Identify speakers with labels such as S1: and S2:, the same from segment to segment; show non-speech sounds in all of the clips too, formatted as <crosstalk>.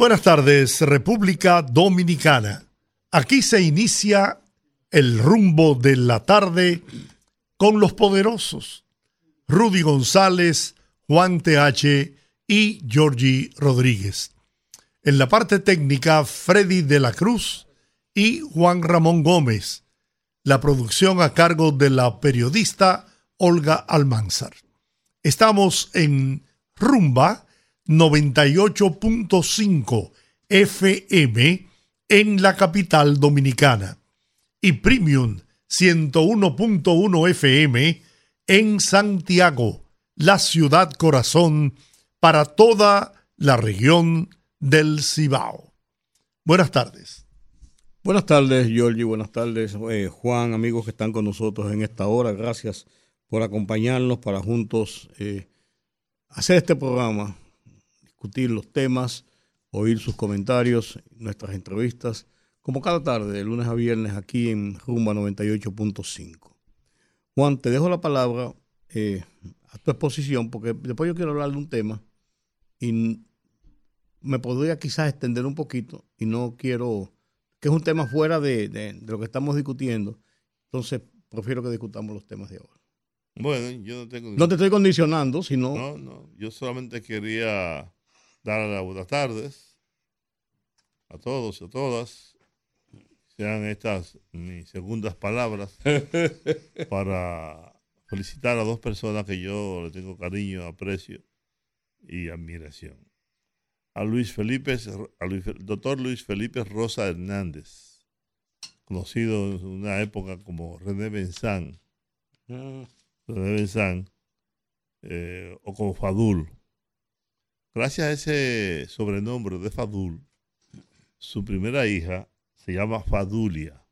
S1: Buenas tardes, República Dominicana. Aquí se inicia el rumbo de la tarde con los poderosos. Rudy González, Juan TH y Georgie Rodríguez. En la parte técnica, Freddy de la Cruz y Juan Ramón Gómez. La producción a cargo de la periodista Olga Almanzar. Estamos en Rumba 98.5 FM en la capital dominicana y Premium 101.1 FM en Santiago, la ciudad corazón para toda la región del Cibao. Buenas tardes.
S2: Buenas tardes, Giorgi. Buenas tardes, eh, Juan, amigos que están con nosotros en esta hora. Gracias por acompañarnos para juntos eh, hacer este programa discutir los temas, oír sus comentarios, nuestras entrevistas, como cada tarde, de lunes a viernes, aquí en Rumba 98.5. Juan, te dejo la palabra eh, a tu exposición, porque después yo quiero hablar de un tema y me podría quizás extender un poquito y no quiero, que es un tema fuera de, de lo que estamos discutiendo, entonces prefiero que discutamos los temas de ahora.
S3: Bueno, yo no tengo...
S2: No te estoy condicionando, sino...
S3: No, no, yo solamente quería dar las buenas tardes a todos y a todas. Sean estas mis segundas palabras <laughs> para felicitar a dos personas que yo le tengo cariño, aprecio y admiración. A Luis Felipe, al doctor Luis Felipe Rosa Hernández, conocido en una época como René Benzán, mm. René Benzán, eh, o como Fadul Gracias a ese sobrenombre de Fadul, su primera hija se llama Fadulia.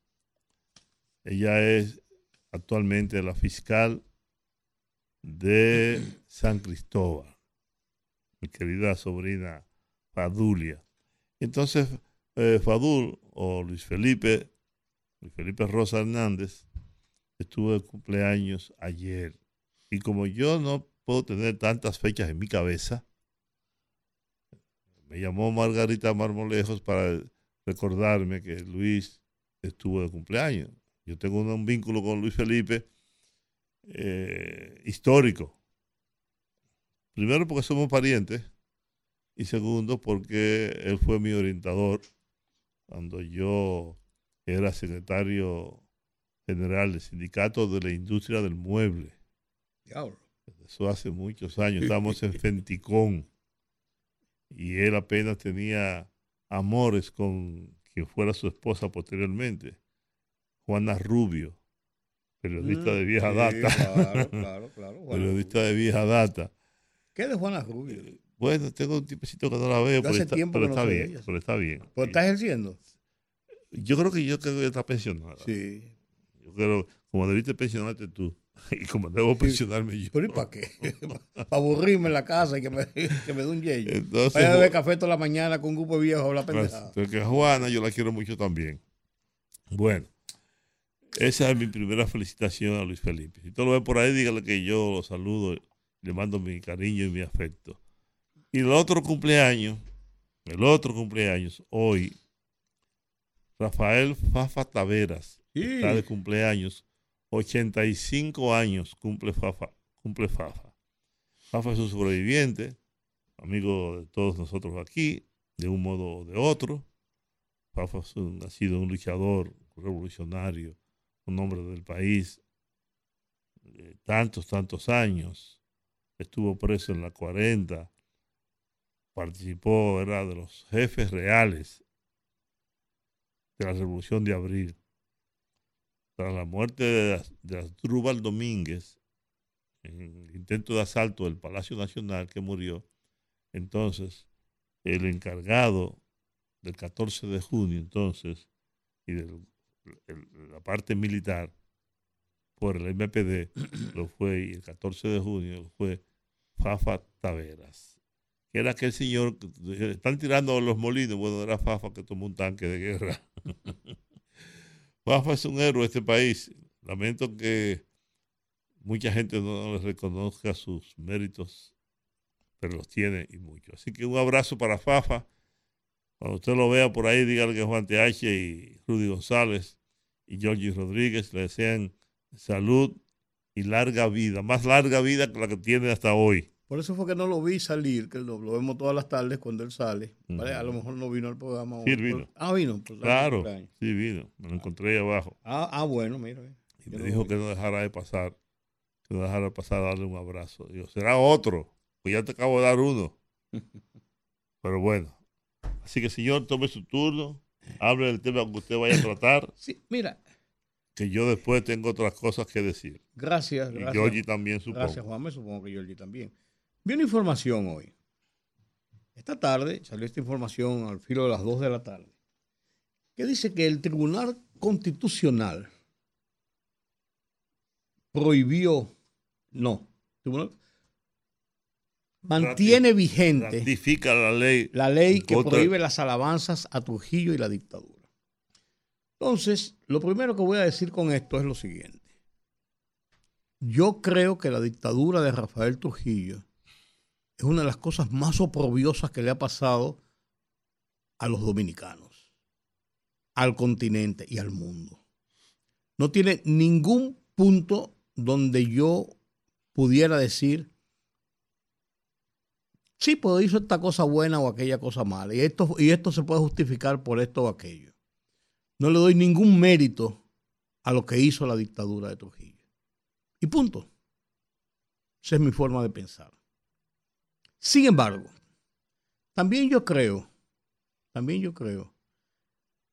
S3: Ella es actualmente la fiscal de San Cristóbal, mi querida sobrina Fadulia. Entonces, eh, Fadul o Luis Felipe, Luis Felipe Rosa Hernández, estuvo de cumpleaños ayer. Y como yo no puedo tener tantas fechas en mi cabeza, me llamó Margarita Marmolejos para recordarme que Luis estuvo de cumpleaños. Yo tengo un, vínculo con Luis Felipe eh, histórico. Primero porque somos parientes y segundo porque él fue mi orientador cuando yo era secretario general del sindicato de la industria del mueble. Eso hace muchos años. Estamos en Fenticón y él apenas tenía amores con quien fuera su esposa posteriormente, Juana Rubio, periodista de vieja mm, data. Claro, <laughs> claro, claro. periodista de vieja data.
S2: ¿Qué de Juana Rubio? Eh,
S3: bueno, tengo un tipecito que no la veo, pero, está, pero está bien, pero está bien.
S2: ¿Pero está ejerciendo?
S3: Yo creo que yo creo que está pensionada.
S2: Sí.
S3: Yo creo, como debiste pensionarte tú. <laughs> Y como debo pensionarme yo.
S2: ¿Pero y para qué? <laughs> para aburrirme en la casa y que me, <laughs> que me dé un yello. Entonces, Vaya a beber café toda la mañana con un grupo de viejos a hablar pendejada.
S3: Porque Juana yo la quiero mucho también. Bueno, esa es mi primera felicitación a Luis Felipe. Si tú lo ves por ahí, dígale que yo lo saludo, le mando mi cariño y mi afecto. Y el otro cumpleaños, el otro cumpleaños, hoy, Rafael Fafa Taveras, está de cumpleaños 85 años cumple Fafa. Cumple Fafa. Fafa es un sobreviviente, amigo de todos nosotros aquí, de un modo o de otro. Fafa ha sido un luchador revolucionario, un hombre del país, de tantos, tantos años. Estuvo preso en la 40, participó, era de los jefes reales de la Revolución de Abril tras la muerte de, Asdrúbal Domínguez, en el intento de asalto del Palacio Nacional que murió, entonces el encargado del 14 de junio, entonces, y de la parte militar, por el MPD, <clears throat> lo fue, y el 14 de junio fue Fafa Taveras, que era aquel señor, están tirando los molinos, bueno, era Fafa que tomó un tanque de guerra. <laughs> Fafa es un héroe de este país. Lamento que mucha gente no le reconozca sus méritos, pero los tiene y mucho. Así que un abrazo para Fafa. Cuando usted lo vea por ahí, dígale que Juan TH y Rudy González y Georgie Rodríguez le desean salud y larga vida, más larga vida que la que tiene hasta hoy.
S2: Por eso fue que no lo vi salir, que lo, vemos todas las tardes cuando él sale. A lo mejor no vino al programa.
S3: Sí, vino.
S2: ah, vino.
S3: Pues, claro, sí vino. Me lo encontré ahí abajo.
S2: Ah, ah bueno, mira.
S3: Y me dijo que no dejara de pasar, que no dejara de pasar a darle un abrazo. Digo, será otro, pues ya te acabo de dar uno. <laughs> Pero bueno. Así que señor, tome su turno, hable del tema que usted vaya a tratar. <laughs>
S2: Sí, mira,
S3: que yo después tengo otras cosas que decir.
S2: Gracias,
S3: gracias. Y Georgie también, supongo.
S2: Gracias, Juan. Me supongo que Georgie también. Vi una información hoy. Esta tarde salió esta información al filo de las 2 de la tarde, que dice que el Tribunal Constitucional prohibió, no, mantiene vigente
S3: ratifica la ley,
S2: la ley que prohíbe las alabanzas a Trujillo y la dictadura. Entonces, lo primero que voy a decir con esto es lo siguiente. Yo creo que la dictadura de Rafael Trujillo es una de las cosas más oprobiosas que le ha pasado a los dominicanos, al continente y al mundo. No tiene ningún punto donde yo pudiera decir, sí, pues hizo esta cosa buena o aquella cosa mala, y esto, y esto se puede justificar por esto o aquello no le doy ningún mérito a lo que hizo la dictadura de Trujillo. Y punto. Esa es mi forma de pensar. Sin embargo, también yo creo, también yo creo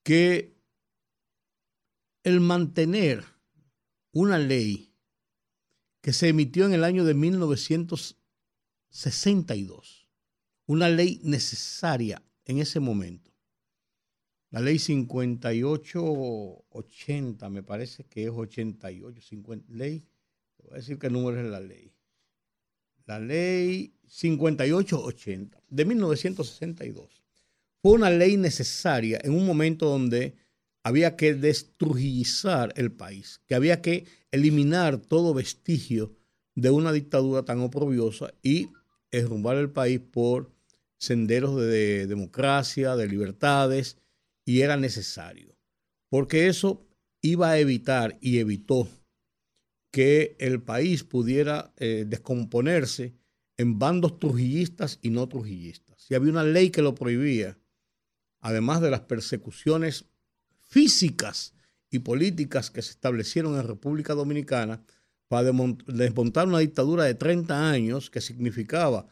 S2: que el mantener una ley que se emitió en el año de 1962, una ley necesaria en ese momento, la ley 5880, me parece que es 88, 50, ley, voy a decir qué número es la ley. La ley 5880 de 1962 fue una ley necesaria en un momento donde había que destrujizar el país, que había que eliminar todo vestigio de una dictadura tan oprobiosa y derrumbar el país por senderos de democracia, de libertades y era necesario, porque eso iba a evitar y evitó que el país pudiera eh, descomponerse en bandos trujillistas y no trujillistas. Si había una ley que lo prohibía, además de las persecuciones físicas y políticas que se establecieron en República Dominicana para desmontar una dictadura de 30 años que significaba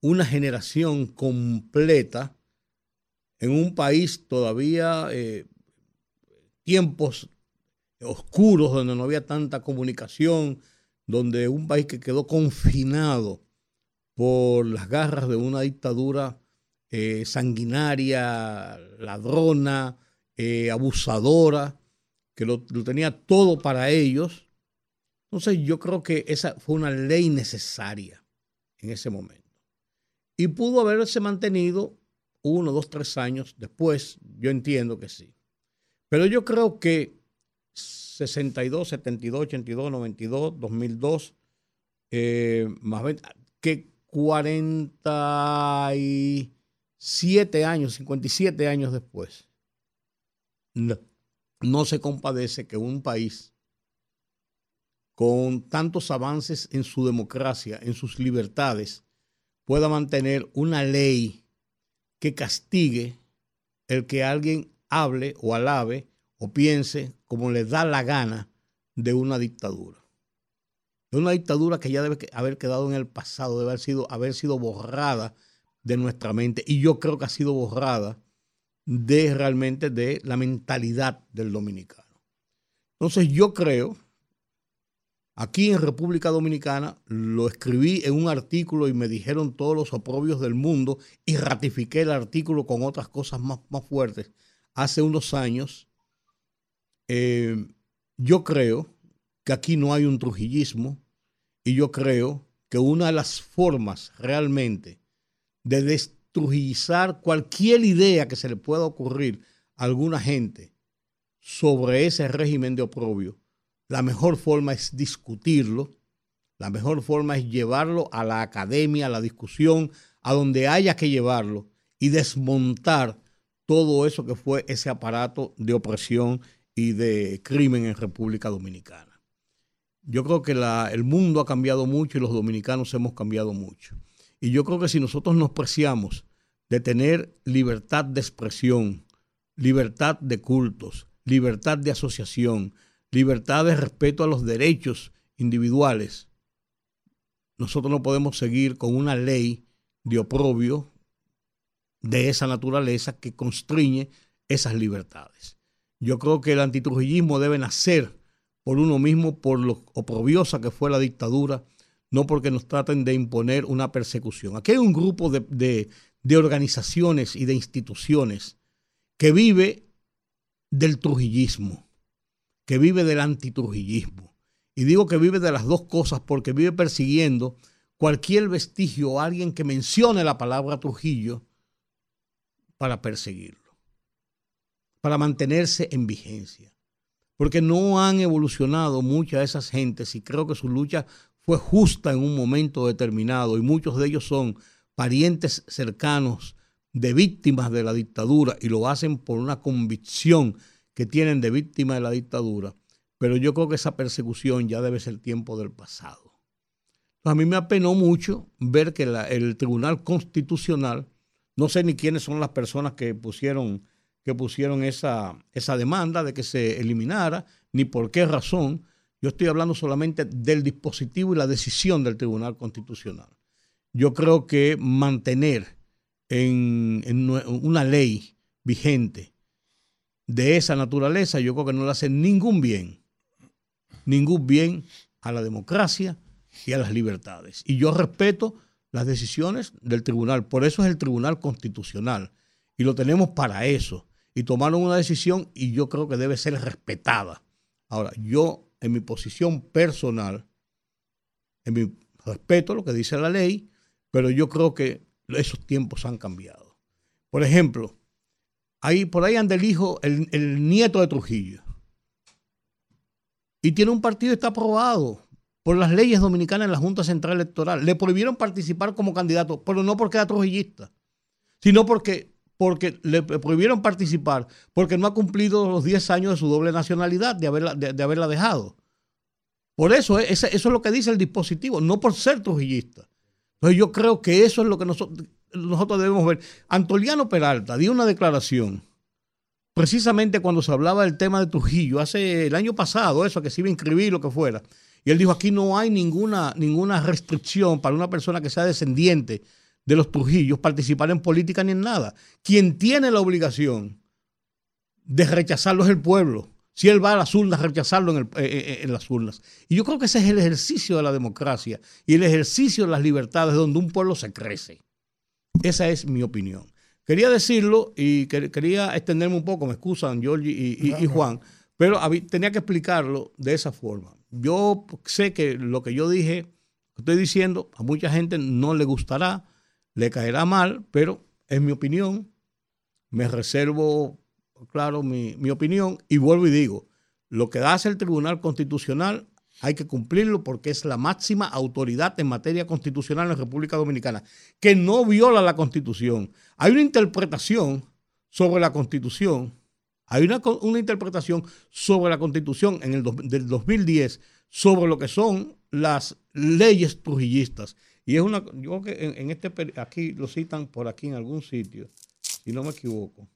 S2: una generación completa en un país todavía eh, tiempos oscuros donde no había tanta comunicación, donde un país que quedó confinado por las garras de una dictadura eh, sanguinaria, ladrona, eh, abusadora, que lo, tenía todo para ellos. Entonces yo creo que esa fue una ley necesaria en ese momento. Y pudo haberse mantenido uno, dos, tres años después, yo entiendo que sí. Pero yo creo que 62, 72, 82, 92, 2002, más que 47 años, 57 años después, no, se compadece que un país con tantos avances en su democracia, en sus libertades, pueda mantener una ley que castigue el que alguien hable o alabe o piense como le da la gana de una dictadura. De una dictadura que ya debe haber quedado en el pasado, debe haber sido, haber sido borrada de nuestra mente. Y yo creo que ha sido borrada de realmente de la mentalidad del dominicano. Entonces yo creo Aquí en República Dominicana lo escribí en un artículo y me dijeron todos los oprobios del mundo y ratifiqué el artículo con otras cosas más, más fuertes. Hace unos años, eh, yo creo que aquí no hay un trujillismo y yo creo que una de las formas realmente de destrujillizar cualquier idea que se le pueda ocurrir a alguna gente sobre ese régimen de oprobio la mejor forma es discutirlo, la mejor forma es llevarlo a la academia, a la discusión, a donde haya que llevarlo y desmontar todo eso que fue ese aparato de opresión y de crimen en República Dominicana. Yo creo que el mundo ha cambiado mucho y los dominicanos hemos cambiado mucho. Y yo creo que si nosotros nos preciamos de tener libertad de expresión, libertad de cultos, libertad de asociación, libertad de respeto a los derechos individuales, nosotros no podemos seguir con una ley de oprobio de esa naturaleza que constriñe esas libertades. Yo creo que el antitrujillismo debe nacer por uno mismo, por lo oprobiosa que fue la dictadura, no porque nos traten de imponer una persecución. Aquí hay un grupo de, de organizaciones y de instituciones que vive del trujillismo que vive del antitrujillismo. Y digo que vive de las dos cosas porque vive persiguiendo cualquier vestigio o alguien que mencione la palabra Trujillo para perseguirlo, para mantenerse en vigencia. Porque no han evolucionado muchas de esas gentes y creo que su lucha fue justa en un momento determinado y muchos de ellos son parientes cercanos de víctimas de la dictadura y lo hacen por una convicción que tienen de víctima de la dictadura, pero yo creo que esa persecución ya debe ser tiempo del pasado. a mí me apenó mucho ver que el Tribunal Constitucional, no sé ni quiénes son las personas que pusieron, que pusieron esa, esa demanda de que se eliminara, ni por qué razón. Yo estoy hablando solamente del dispositivo y la decisión del Tribunal Constitucional. Yo creo que mantener en, en una ley vigente de esa naturaleza, yo creo que no le hace ningún bien, ningún bien a la democracia y a las libertades. Y yo respeto las decisiones del tribunal, por eso es el tribunal constitucional, y lo tenemos para eso. Y tomaron una decisión y yo creo que debe ser respetada. Ahora, yo en mi posición personal, en mi respeto lo que dice la ley, pero yo creo que esos tiempos han cambiado. Por ejemplo, Ahí, por ahí anda el hijo, el, nieto de Trujillo. Y tiene un partido está aprobado por las leyes dominicanas en la Junta Central Electoral. Le prohibieron participar como candidato, pero no porque era trujillista, sino porque, porque le prohibieron participar porque no ha cumplido los 10 años de su doble nacionalidad, de haberla, de, haberla dejado. Por eso, eso es lo que dice el dispositivo, no por ser trujillista. Entonces yo creo que eso es lo que nosotros, nosotros debemos ver. Antoliano Peralta dio una declaración precisamente cuando se hablaba del tema de Trujillo, hace el año pasado, eso, que se iba a inscribir, lo que fuera. Y él dijo, aquí no hay ninguna, ninguna restricción para una persona que sea descendiente de los Trujillos participar en política ni en nada. Quien tiene la obligación de rechazarlo es el pueblo. Si él va a las urnas, rechazarlo en, eh, eh, eh, en, las urnas. Y yo creo que ese es el ejercicio de la democracia y el ejercicio de las libertades donde un pueblo se crece. Esa es mi opinión. Quería decirlo y quería extenderme un poco, me excusan Georgie y, Juan, pero tenía que explicarlo de esa forma. Yo sé que lo que yo dije, estoy diciendo, a mucha gente no le gustará, le caerá mal, pero es mi opinión. Me reservo, claro, mi, mi opinión y vuelvo y digo, lo que hace el Tribunal Constitucional hay que cumplirlo porque es la máxima autoridad en materia constitucional en la República Dominicana, que no viola la Constitución. Hay una interpretación sobre la Constitución, hay una, interpretación sobre la Constitución en el del 2010 sobre lo que son las leyes trujillistas. Y es una, yo creo que en, este, aquí lo citan por aquí en algún sitio, si no me equivoco,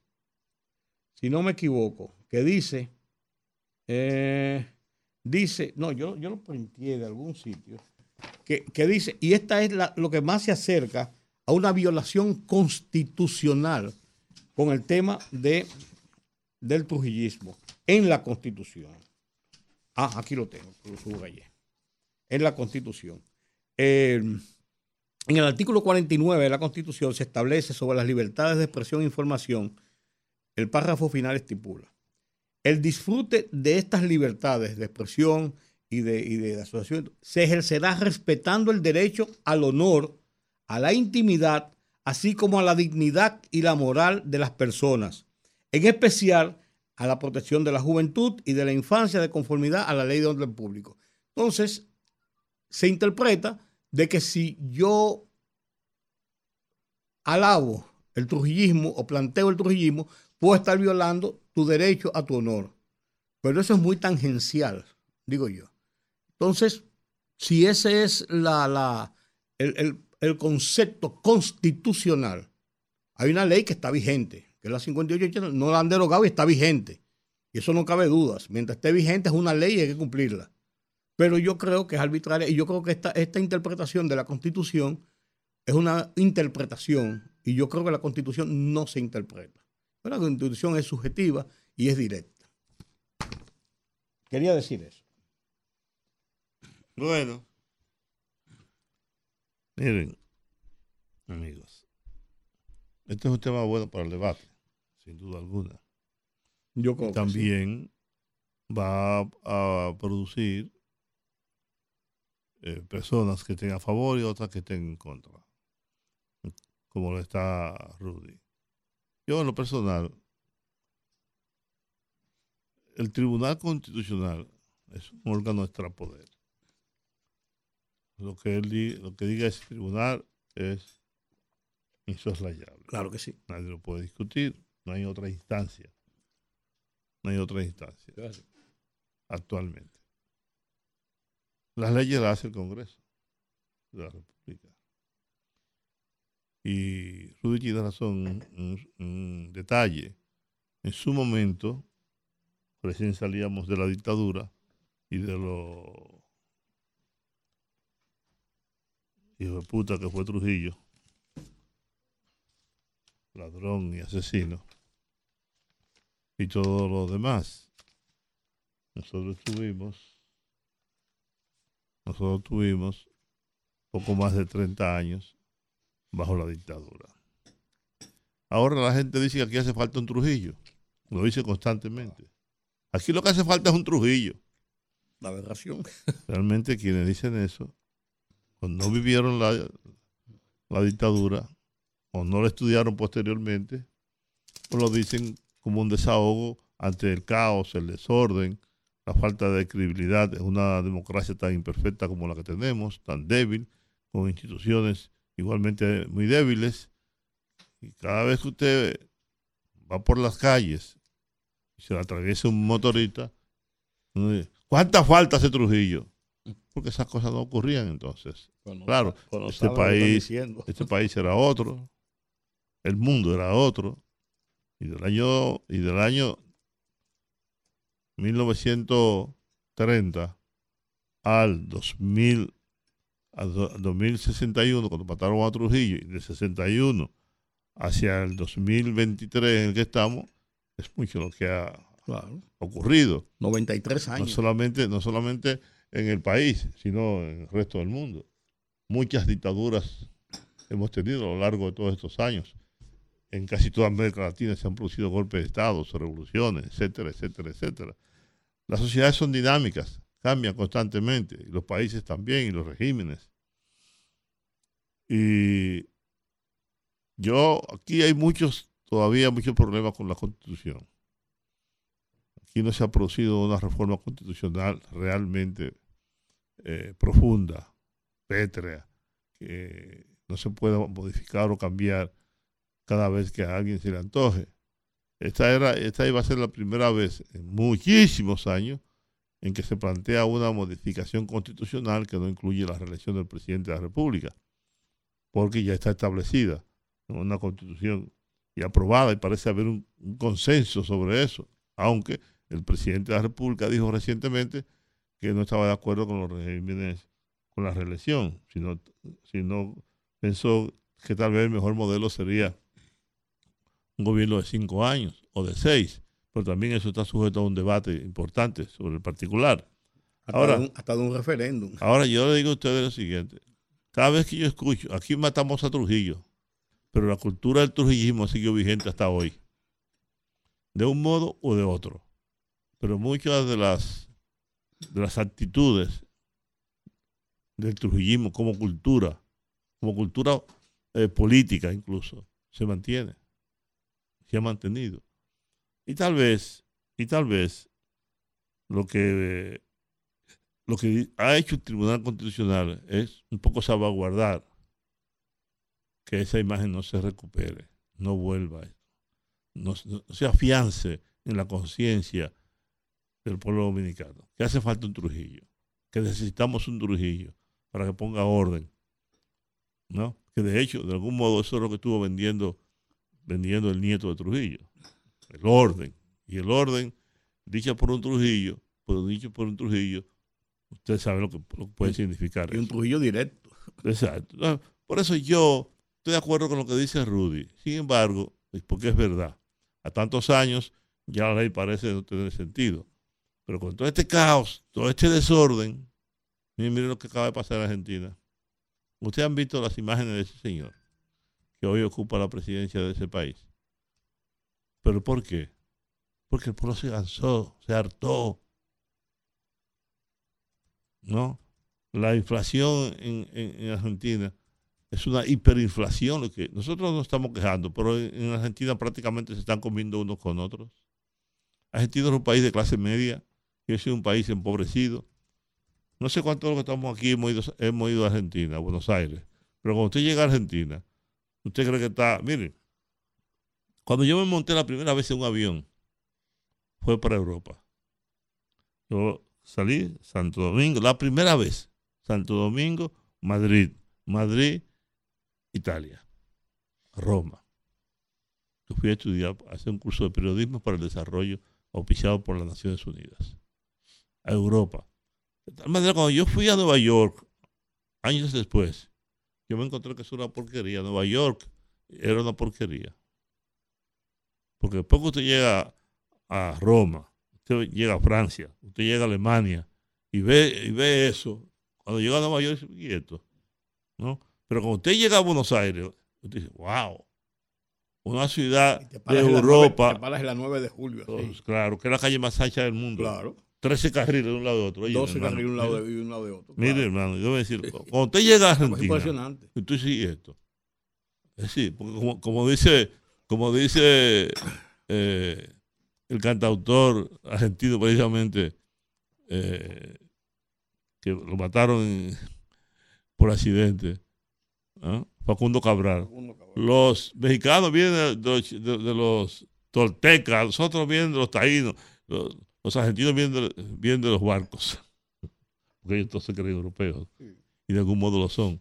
S2: si no me equivoco, que dice, eh, dice, no, yo, yo lo planteé de algún sitio, que, dice, y esta es lo que más se acerca a una violación constitucional con el tema de, del trujillismo en la constitución. Ah, aquí lo tengo, lo subrayé. en la Constitución. En el artículo 49 de la Constitución se establece sobre las libertades de expresión e información. El párrafo final estipula. El disfrute de estas libertades de expresión y de, y asociación se ejercerá respetando el derecho al honor, a la intimidad, así como a la dignidad y la moral de las personas, en especial a la protección de la juventud y de la infancia de conformidad a la ley de orden público. Entonces, se interpreta de que si yo alabo el trujillismo o planteo el trujillismo, puedo estar violando tu derecho a tu honor. Pero eso es muy tangencial, digo yo. Entonces, si ese es la, la, el, el concepto constitucional, hay una ley que está vigente que es la 58, no la han derogado y está vigente. Y eso no cabe dudas. Mientras esté vigente es una ley y hay que cumplirla. Pero yo creo que es arbitraria y yo creo que esta, esta interpretación de la Constitución es una interpretación y yo creo que la Constitución no se interpreta. Pero la Constitución es subjetiva y es directa. Quería decir eso.
S3: Bueno. Miren, amigos, este es un tema bueno para el debate sin duda alguna.
S2: Yo
S3: también va a producir eh, personas que estén a favor y otras que estén en contra, como lo está Rudy. Yo en lo personal, el Tribunal Constitucional es un órgano extrapoder. Lo que, él, lo que diga ese tribunal es insoslayable.
S2: Claro que sí.
S3: Nadie lo puede discutir no hay otra instancia. No hay otra instancia. Actualmente. Las leyes las hace el Congreso de la República. Y Rudy tiene razón, un, detalle. En su momento, recién salíamos de la dictadura y de lo hijo de puta que fue Trujillo, ladrón y asesino y todo lo demás. Nosotros tuvimos, nosotros tuvimos poco más de 30 años bajo la dictadura. Ahora la gente dice que aquí hace falta un Trujillo. Lo dice constantemente. Aquí lo que hace falta es un Trujillo.
S2: La aberración. <laughs>
S3: Realmente quienes dicen eso, o no vivieron la, la dictadura, o no la estudiaron posteriormente, o lo dicen como un desahogo ante el caos, el desorden, la falta de credibilidad en una democracia tan imperfecta como la que tenemos, tan débil, con instituciones igualmente muy débiles. Y cada vez que usted va por las calles y se le atraviesa un motorista, ¿cuánta falta hace Trujillo? Porque esas cosas no ocurrían entonces. claro, este país, este país era otro, el mundo era otro, y del año, y del año 1930 al 2000, al 2061, cuando mataron a Trujillo, y de 61 hacia el 2023 en el que estamos, es mucho lo que ha ocurrido.
S2: 93 años.
S3: No solamente, no solamente en el país, sino en el resto del mundo. Muchas dictaduras hemos tenido a lo largo de todos estos años en casi toda América Latina se han producido golpes de Estado, revoluciones, etcétera, etcétera, etcétera. Las sociedades son dinámicas, cambian constantemente, los países también, y los regímenes. Y yo, aquí hay muchos, todavía muchos problemas con la constitución. Aquí no se ha producido una reforma constitucional realmente eh, profunda, pétrea, que no se pueda modificar o cambiar cada vez que a alguien se le antoje. Esta, era, esta iba a ser la primera vez en muchísimos años en que se plantea una modificación constitucional que no incluye la reelección del presidente de la República, porque ya está establecida una constitución y aprobada y parece haber un, consenso sobre eso, aunque el presidente de la República dijo recientemente que no estaba de acuerdo con los regímenes, con la reelección, sino, sino pensó que tal vez el mejor modelo sería un gobierno de cinco años o de seis, pero también eso está sujeto a un debate importante sobre el particular.
S2: Ahora, hasta, de un, hasta de un referéndum.
S3: Ahora yo le digo a ustedes lo siguiente. Cada vez que yo escucho, aquí matamos a Trujillo, pero la cultura del trujillismo sigue vigente hasta hoy. De un modo o de otro. Pero muchas de las, de las actitudes del trujillismo como cultura, como cultura eh, política incluso, se mantiene. Se ha mantenido. Y tal vez, y tal vez, lo que lo que ha hecho el Tribunal Constitucional es un poco salvaguardar que esa imagen no se recupere, no vuelva, no, no se afiance en la conciencia del pueblo dominicano, que hace falta un Trujillo, que necesitamos un Trujillo para que ponga orden, ¿no? Que de hecho, de algún modo, eso es lo que estuvo vendiendo, vendiendo el nieto de Trujillo, el orden. Y el orden, dicha por un Trujillo, pero dicho por un Trujillo, Usted sabe lo que, puede significar.
S2: Y un Trujillo directo.
S3: Exacto. Por eso yo estoy de acuerdo con lo que dice Rudy. Sin embargo, porque es verdad, a tantos años ya la ley parece no tener sentido. Pero con todo este caos, todo este desorden, miren, lo que acaba de pasar en Argentina. Ustedes han visto las imágenes de ese señor que hoy ocupa la presidencia de ese país. ¿Pero por qué? Porque el pueblo se cansó, se hartó, ¿no? La inflación en, Argentina es una hiperinflación. Lo que nosotros nos estamos quejando, pero en, Argentina prácticamente se están comiendo unos con otros. Argentina es un país de clase media, y es un país empobrecido. No sé cuántos de los que estamos aquí hemos ido, hemos ido a Argentina, a Buenos Aires, pero cuando usted llega a Argentina, usted cree que está, mire, cuando yo me monté la primera vez en un avión, fue para Europa. Yo salí Santo Domingo, la primera vez, Santo Domingo, Madrid, Madrid, Italia, Roma. Yo fui a estudiar, a hacer un curso de periodismo para el desarrollo auspiciado por las Naciones Unidas, a Europa. De tal manera, cuando yo fui a Nueva York, años después, yo me encontré que es una porquería. Nueva York era una porquería. Porque después que usted llega a Roma, usted llega a Francia, usted llega a Alemania y ve, y ve eso. Cuando llega a Nueva York, y esto, ¿no? Pero cuando usted llega a Buenos Aires, usted dice, wow, una ciudad de Europa.
S2: te paras en la 9 de julio.
S3: Claro, que es la calle más ancha del mundo.
S2: Claro.
S3: 13 carriles de un lado de otro.
S2: 12 carriles de un lado de, y un lado de otro.
S3: Mire, hermano, yo voy a decir, <laughs> cuando usted llega a Argentina, es impresionante. usted sigue esto. Es decir, porque como, como dice, como dice eh, el cantautor argentino precisamente, eh, que lo mataron por accidente, Facundo, Cabral. Los mexicanos vienen de, los toltecas, nosotros vienen de los taínos, los, argentinos vienen de, de, los barcos, <laughs> porque ellos todos se creen europeos y de algún modo lo son.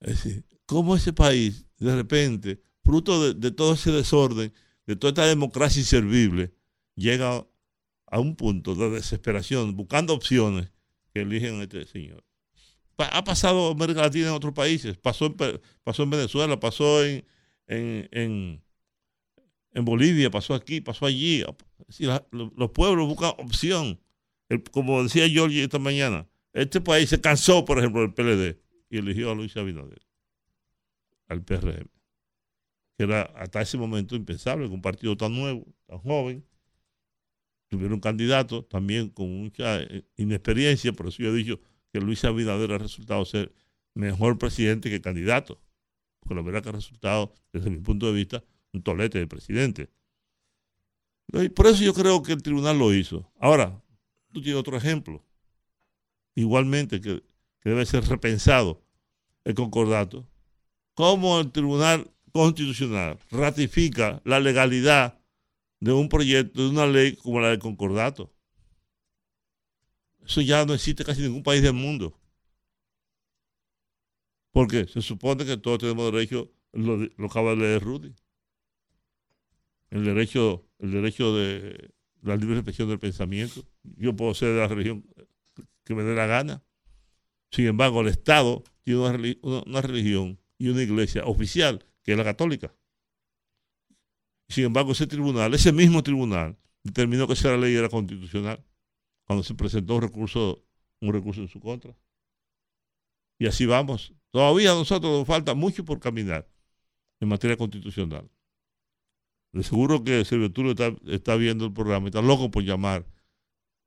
S3: Es decir, ¿cómo ese país, de repente, fruto de todo ese desorden, de toda esta democracia inservible, llega a un punto de desesperación, buscando opciones que eligen a este señor. Ha pasado América Latina en otros países, pasó en, pasó en Venezuela, pasó en, en, Bolivia, pasó aquí, pasó allí. los pueblos buscan opción. como decía Georgie esta mañana, este país se cansó, por ejemplo, del PLD y eligió a Luis Abinader, al PRM que era hasta ese momento impensable que un partido tan nuevo, tan joven, tuviera un candidato también con mucha eh, inexperiencia, por eso yo he dicho que Luis Abinader ha resultado ser mejor presidente que candidato, porque la verdad que ha resultado, desde mi punto de vista, un tolete de presidente. Y por eso yo creo que el tribunal lo hizo. Ahora, tú tienes otro ejemplo, igualmente que, que debe ser repensado el concordato. ¿Cómo el tribunal constitucional ratifica la legalidad de un proyecto, de una ley como la del concordato. Eso ya no existe casi en ningún país del mundo. Porque se supone que todos tenemos derecho, lo, lo acaba de leer Rudy, el derecho, el derecho de la libre expresión del pensamiento. Yo puedo ser de la religión que me dé la gana. Sin embargo, el Estado tiene una religión y una iglesia oficial que es la católica. Sin embargo, ese tribunal, ese mismo tribunal, determinó que esa ley era constitucional. cuando se presentó un recurso, un recurso en su contra. Y así vamos. Todavía a nosotros nos falta mucho por caminar en materia constitucional. Seguro que Silvio está, está viendo el programa y está loco por llamar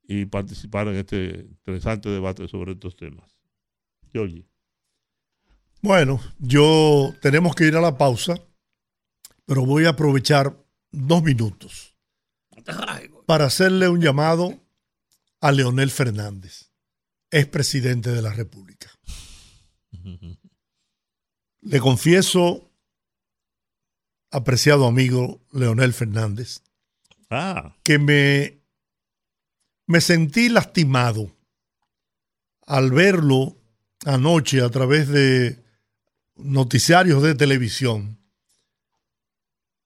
S3: y participar en este interesante debate sobre estos temas. Georgie.
S1: Bueno, yo tenemos que ir a la pausa, pero voy a aprovechar dos minutos para hacerle un llamado a Leonel Fernández, expresidente de la República. <laughs> Le confieso, apreciado amigo Leonel Fernández, ah. que me, me sentí lastimado al verlo anoche a través de noticiarios de televisión,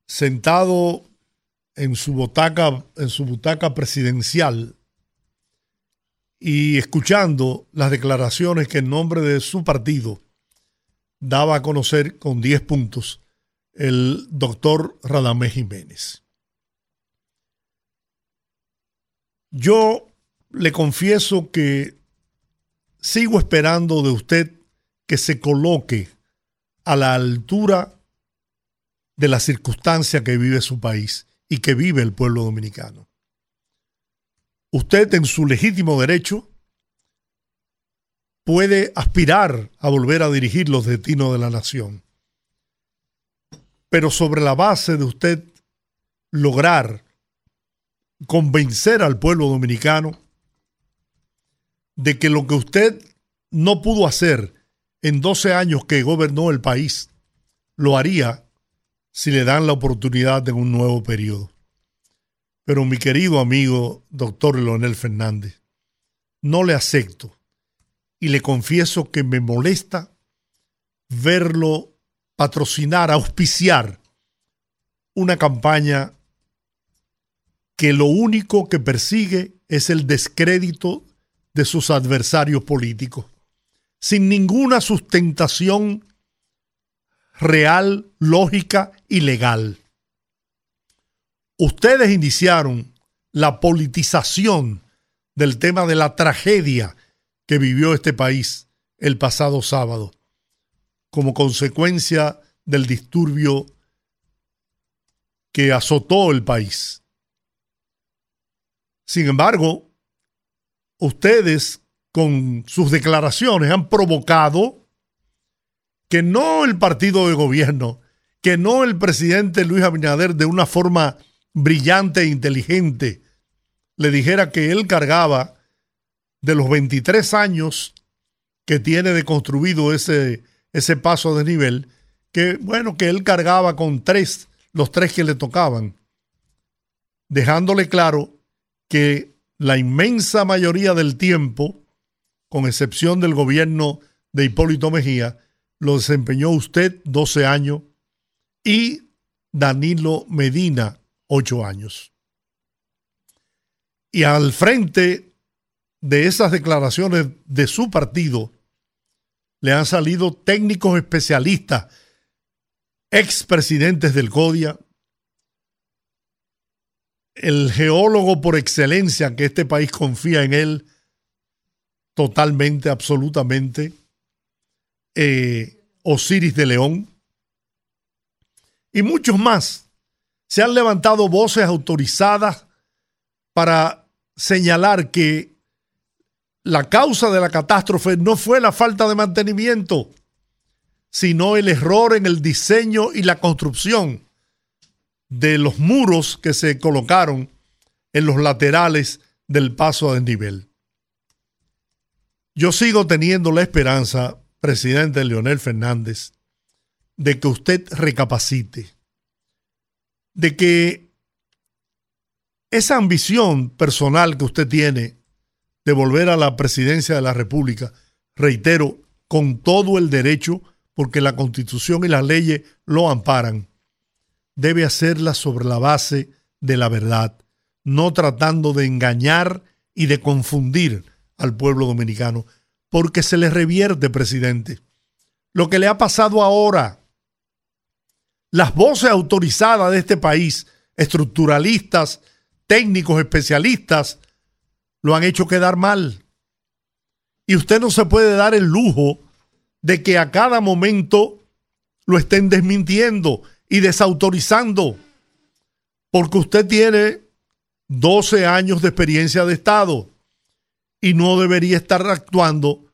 S1: sentado en su butaca, en su butaca presidencial y escuchando las declaraciones que en nombre de su partido daba a conocer con 10 puntos el doctor Radamés Jiménez. Yo le confieso que sigo esperando de usted que se coloque a la altura de la circunstancia que vive su país y que vive el pueblo dominicano. Usted en su legítimo derecho puede aspirar a volver a dirigir los destinos de la nación, pero sobre la base de usted lograr convencer al pueblo dominicano de que lo que usted no pudo hacer en 12 años que gobernó el país, lo haría si le dan la oportunidad en un nuevo periodo. Pero mi querido amigo doctor Leonel Fernández, no le acepto y le confieso que me molesta verlo patrocinar, auspiciar una campaña que lo único que persigue es el descrédito de sus adversarios políticos sin ninguna sustentación real, lógica y legal. Ustedes iniciaron la politización del tema de la tragedia que vivió este país el pasado sábado como consecuencia del disturbio que azotó el país. Sin embargo, ustedes con sus declaraciones han provocado que no el partido de gobierno, que no el presidente Luis Abinader de una forma brillante e inteligente le dijera que él cargaba de los 23 años que tiene de construido ese, ese paso de nivel, que bueno, que él cargaba con tres, los tres que le tocaban, dejándole claro que la inmensa mayoría del tiempo con excepción del gobierno de Hipólito Mejía, lo desempeñó usted 12 años y Danilo Medina 8 años. Y al frente de esas declaraciones de su partido, le han salido técnicos especialistas, expresidentes del CODIA, el geólogo por excelencia que este país confía en él, totalmente, absolutamente, eh, Osiris de León y muchos más. Se han levantado voces autorizadas para señalar que la causa de la catástrofe no fue la falta de mantenimiento, sino el error en el diseño y la construcción de los muros que se colocaron en los laterales del paso a desnivel. Yo sigo teniendo la esperanza, presidente Leonel Fernández, de que usted recapacite, de que esa ambición personal que usted tiene de volver a la presidencia de la República, reitero, con todo el derecho, porque la constitución y las leyes lo amparan, debe hacerla sobre la base de la verdad, no tratando de engañar y de confundir al pueblo dominicano, porque se le revierte, presidente. Lo que le ha pasado ahora, las voces autorizadas de este país, estructuralistas, técnicos, especialistas, lo han hecho quedar mal. Y usted no se puede dar el lujo de que a cada momento lo estén desmintiendo y desautorizando, porque usted tiene 12 años de experiencia de Estado y no debería estar actuando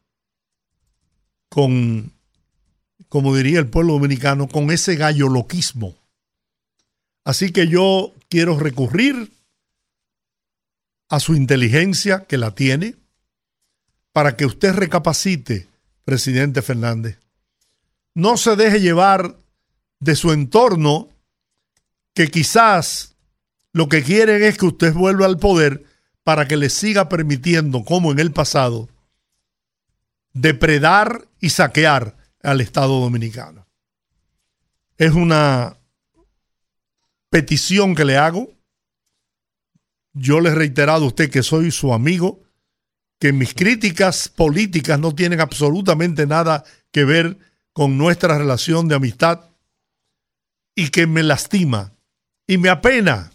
S1: con, como diría el pueblo dominicano, con ese gallo loquismo. Así que yo quiero recurrir a su inteligencia, que la tiene, para que usted recapacite, presidente Fernández. No se deje llevar de su entorno, que quizás lo que quieren es que usted vuelva al poder para que le siga permitiendo, como en el pasado, depredar y saquear al Estado dominicano. Es una petición que le hago. Yo le he reiterado a usted que soy su amigo, que mis críticas políticas no tienen absolutamente nada que ver con nuestra relación de amistad y que me lastima y me apena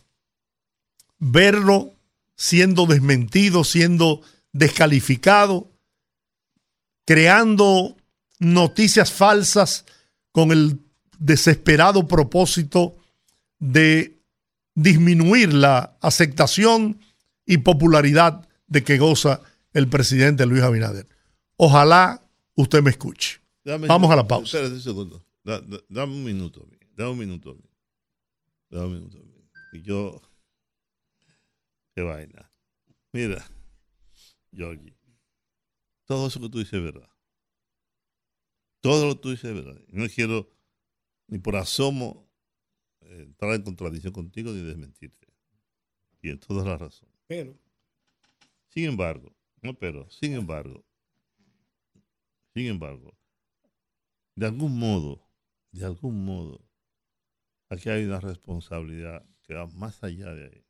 S1: verlo siendo desmentido, siendo descalificado, creando noticias falsas con el desesperado propósito de disminuir la aceptación y popularidad de que goza el presidente Luis Abinader. Ojalá usted me escuche. Vamos a la pausa.
S3: Espérate un segundo. dame un minuto. Dame un minuto. Dame un minuto. Y yo. Qué vaina. Mira, Georgie. Todo eso que tú dices es verdad. Todo lo que tú dices es verdad. No quiero ni por asomo entrar en contradicción contigo ni desmentirte. Y en toda la razón.
S2: Pero.
S3: Sin embargo, no pero, sin embargo, sin embargo, de algún modo, de algún modo, aquí hay una responsabilidad que va más allá de ahí.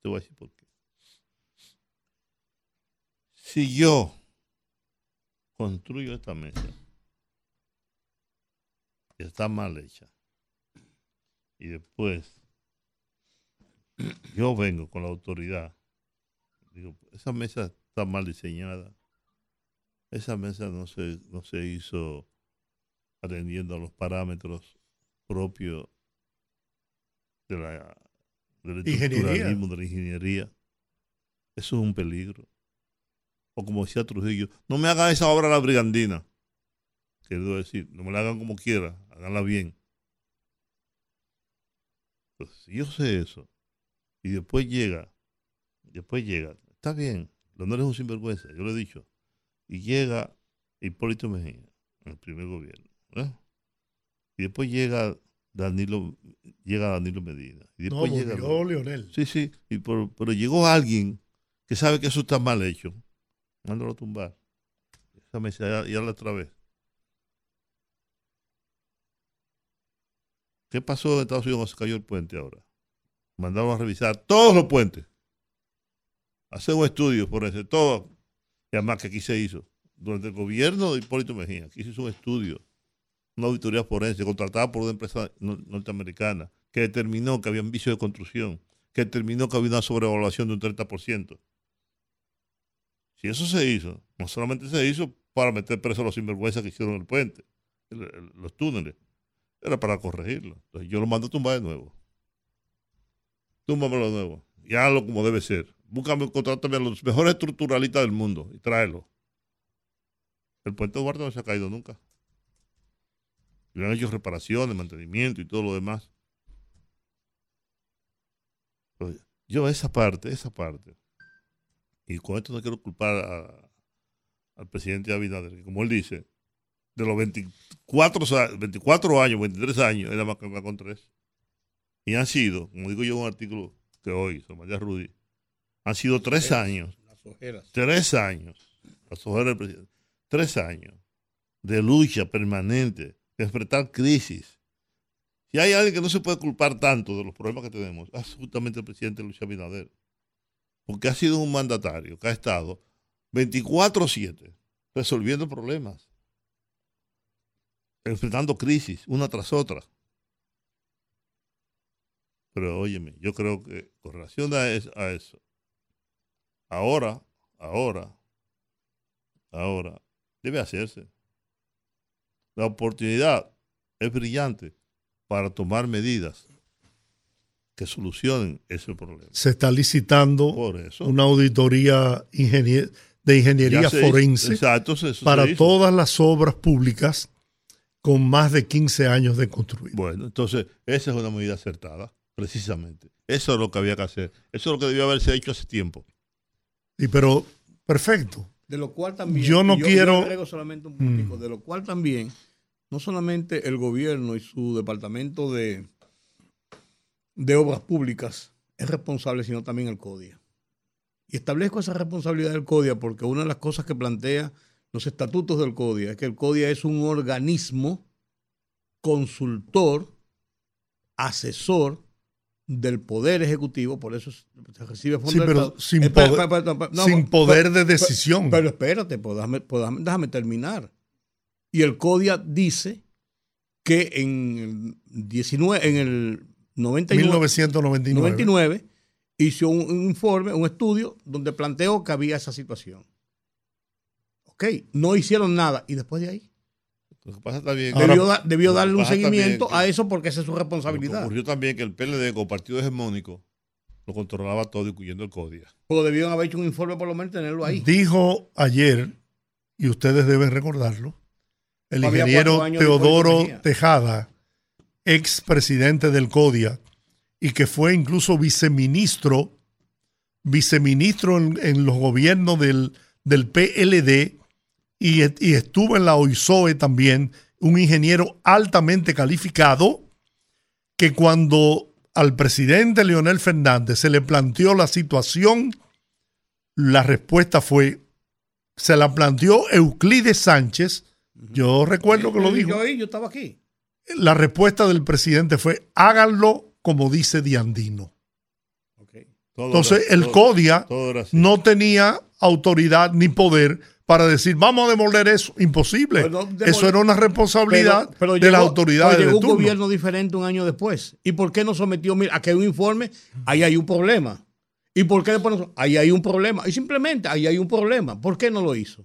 S3: Te voy a decir por qué. Si yo construyo esta mesa y está mal hecha, y después yo vengo con la autoridad, digo, esa mesa está mal diseñada, esa mesa no se, no se hizo atendiendo a los parámetros propios de la, del estructuralismo, de la ingeniería. Eso es un peligro. O como decía Trujillo, no me hagan esa obra a la brigandina. Quiero decir, no me la hagan como quiera, háganla bien. Entonces, si yo sé eso, y después llega, después llega, está bien, no es un sinvergüenza, yo lo he dicho, y llega Hipólito Mejía, en el primer gobierno, y después llega Danilo, llega Danilo Medina. Y después
S1: no,
S3: llega
S1: Leonel.
S3: Sí, sí, y pero llegó alguien que sabe que eso está mal hecho. Mándalo a tumbar. Esa mesa ya, la otra vez. ¿Qué pasó en Estados Unidos cuando se cayó el puente ahora? Mandaron a revisar todos los puentes. Hacer un estudio por eso, todo. Y además que aquí se hizo. Durante el gobierno de Hipólito Mejía, aquí se hizo un estudio una auditoría forense contratada por una empresa norteamericana que determinó que había un vicio de construcción, que determinó que había una sobrevaluación de un 30%. Si eso se hizo, no solamente se hizo para meter preso a los sinvergüenzas que hicieron el puente, los túneles, era para corregirlo. Entonces yo lo mando a tumbar de nuevo. Túmbamelo de nuevo. Y hazlo como debe ser. Búscame, también a los mejores estructuralistas del mundo y tráelo. El puente de Duarte no se ha caído nunca le han hecho reparaciones, mantenimiento y todo lo demás. yo esa parte, esa parte, y con esto no quiero culpar al presidente Abinader, que como él dice, de los 24, 24 años, 23 años, era más que con tres. Y han sido, como digo yo en un artículo que hoy, sobre María Rudy, han sido tres años. Tres años. Las ojeras del presidente. Tres años de lucha permanente enfrentar crisis. Si hay alguien que no se puede culpar tanto de los problemas que tenemos, es justamente el presidente Luis Abinader. Porque ha sido un mandatario que ha estado 24-7 resolviendo problemas, enfrentando crisis una tras otra. Pero óyeme, yo creo que con relación a eso, ahora, ahora, ahora, debe hacerse. La oportunidad es brillante para tomar medidas que solucionen ese problema.
S1: Se está licitando
S3: Por eso.
S1: una auditoría ingenier- de ingeniería
S3: hizo.
S1: forense
S3: Exacto, eso se
S1: para todas las obras públicas con más de 15 años de construir.
S3: Bueno, entonces, esa es una medida acertada, precisamente. Eso es lo que había que hacer. Eso es lo que debió haberse hecho hace tiempo.
S1: Y pero, perfecto.
S2: De lo cual también.
S1: Yo no quiero-
S2: agrego solamente un puntico,
S1: Mm.
S2: De lo cual también, no solamente el gobierno y su departamento de, de obras públicas es responsable, sino también el CODIA. Y establezco esa responsabilidad del CODIA porque una de las cosas que plantea los estatutos del CODIA es que el CODIA es un organismo consultor, asesor del Poder Ejecutivo, por eso se recibe fondos
S1: Sí, pero sin
S2: Espera,
S1: poder-
S2: no,
S1: sin poder de decisión.
S2: Pero espérate, pues, déjame, pues, déjame- déjame terminar. Y el CODIA dice que en el 19, en el 99,
S1: 1999.
S2: 99 hizo un, un informe, un estudio donde planteó que había esa situación. Ok, no hicieron nada. Y después de ahí,
S3: Lo que pasa también
S1: Ahora-
S2: debió, da- debió
S3: lo que
S2: darle un seguimiento
S3: que-
S2: a eso porque esa es su responsabilidad.
S3: ocurrió también que el PLD como partido hegemónico lo controlaba todo, incluyendo el CODIA.
S2: Pero debieron haber hecho un informe por lo menos tenerlo ahí.
S1: Dijo ayer, y ustedes deben recordarlo, el
S2: Había
S1: ingeniero Teodoro. Tejada, ex presidente del CODIA, y que fue incluso viceministro, viceministro en, en los gobiernos del, del PLD, y, y estuvo en la OISOE también, un ingeniero altamente calificado, que cuando al presidente Leonel Fernández se le planteó la situación, la respuesta fue, se la planteó Euclides Sánchez, yo recuerdo que lo dijo,
S2: Yo, ahí, yo estaba aquí.
S1: la respuesta del presidente fue, háganlo como dice Diandino. Entonces
S3: era-
S1: el
S3: todo-
S1: CODIA
S3: todo
S1: no tenía autoridad ni poder para decir, vamos a demoler eso. Imposible.
S2: Pues
S1: eso era una responsabilidad
S2: Pero- pero
S1: de
S2: llegó-
S1: las autoridades
S2: pero
S1: de
S2: llegó un gobierno diferente un año después. ¿Y por qué no sometió? Mira, aquí hay un informe, ahí hay un problema. ¿Y por qué después no? Ahí hay un problema. Y simplemente ahí hay un problema. ¿Por qué no lo hizo?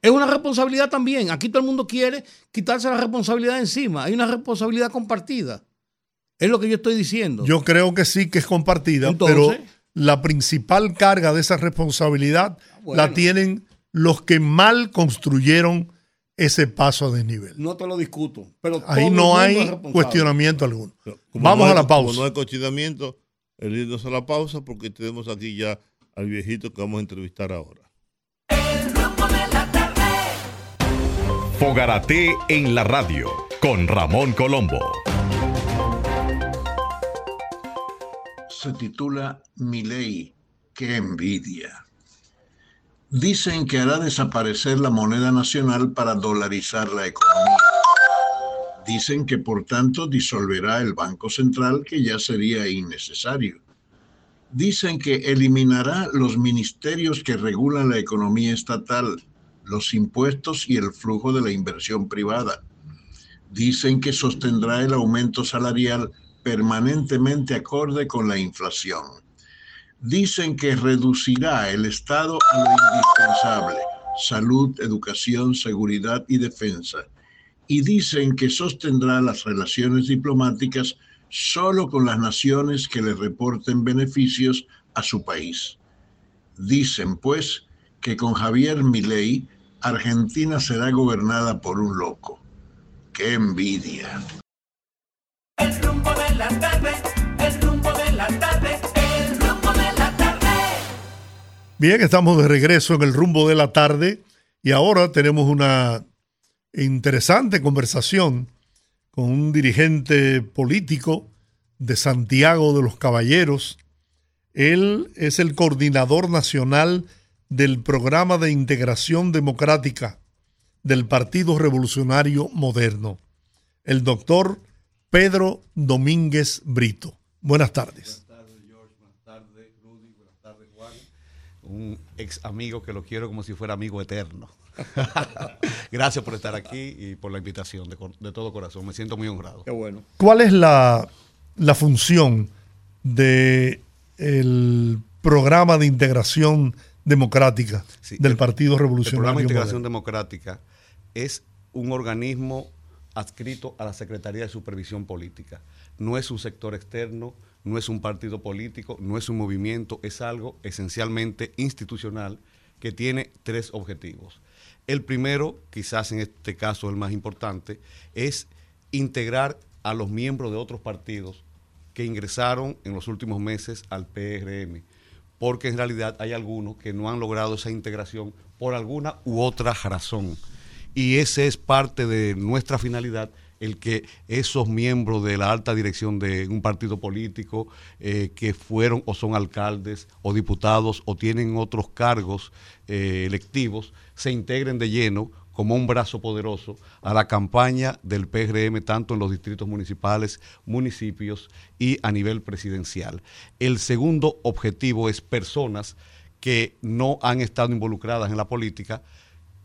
S2: Es una responsabilidad también. Aquí todo el mundo quiere quitarse la responsabilidad encima. Hay una responsabilidad compartida. Es lo que yo estoy diciendo.
S1: Yo creo que sí que es compartida,
S2: Entonces-
S1: pero la principal carga de esa responsabilidad
S2: bueno.
S1: la tienen los que mal construyeron ese paso de nivel.
S2: no te lo discuto. Pero
S1: Ahí no hay cuestionamiento alguno.
S3: Como
S1: Vamos
S3: no
S1: a la pausa.
S3: Como no hay cochinamiento, el irnos a la pausa porque tenemos aquí ya al viejito que vamos a entrevistar ahora.
S4: Fogarate en la radio con Ramón Colombo.
S5: se titula Mi ley, qué envidia. Dicen que hará desaparecer la moneda nacional para dolarizar la economía. Dicen que por tanto disolverá el Banco Central, que ya sería innecesario. Dicen que eliminará los ministerios que regulan la economía estatal, los impuestos y el flujo de la inversión privada. Dicen que sostendrá el aumento salarial permanentemente acorde con la inflación. Dicen que reducirá el Estado a lo indispensable, salud, educación, seguridad y defensa. Y dicen que sostendrá las relaciones diplomáticas solo con las naciones que le reporten beneficios a su país. Dicen, pues, que con Javier Milei, Argentina será gobernada por un loco. ¡Qué envidia!
S6: El rumbo de
S1: Bien, estamos de regreso en el rumbo de la tarde y ahora tenemos una interesante conversación con un dirigente político de Santiago de los Caballeros. Él es el coordinador nacional del programa de integración democrática del Partido Revolucionario Moderno, el doctor Pedro Domínguez Brito. Buenas tardes.
S7: Un ex amigo que lo quiero como si fuera amigo eterno. <laughs> Gracias por estar aquí y por la invitación de, todo corazón. Me siento muy honrado.
S2: Qué bueno.
S1: ¿Cuál es la, la función del programa de integración Democrática
S7: Sí,
S1: del
S7: el-
S1: Partido
S7: El programa
S1: Revolucionario
S7: de Integración
S1: Moderno.
S7: Democrática es un organismo adscrito a la Secretaría de Supervisión Política. No es un sector externo, no es un partido político, no es un movimiento, es algo esencialmente institucional que tiene tres objetivos. El primero, quizás en este caso el más importante, es integrar a los miembros de otros partidos que ingresaron en los últimos meses al PRM, porque en realidad hay algunos que no han logrado esa integración por alguna u otra razón. Y ese es parte de nuestra finalidad, el que esos miembros de la alta dirección de un partido político eh, que fueron o son alcaldes o diputados o tienen otros cargos eh, electivos se integren de lleno como un brazo poderoso a la campaña del PRM, tanto en los distritos municipales, municipios y a nivel presidencial. El segundo objetivo es personas que no han estado involucradas en la política,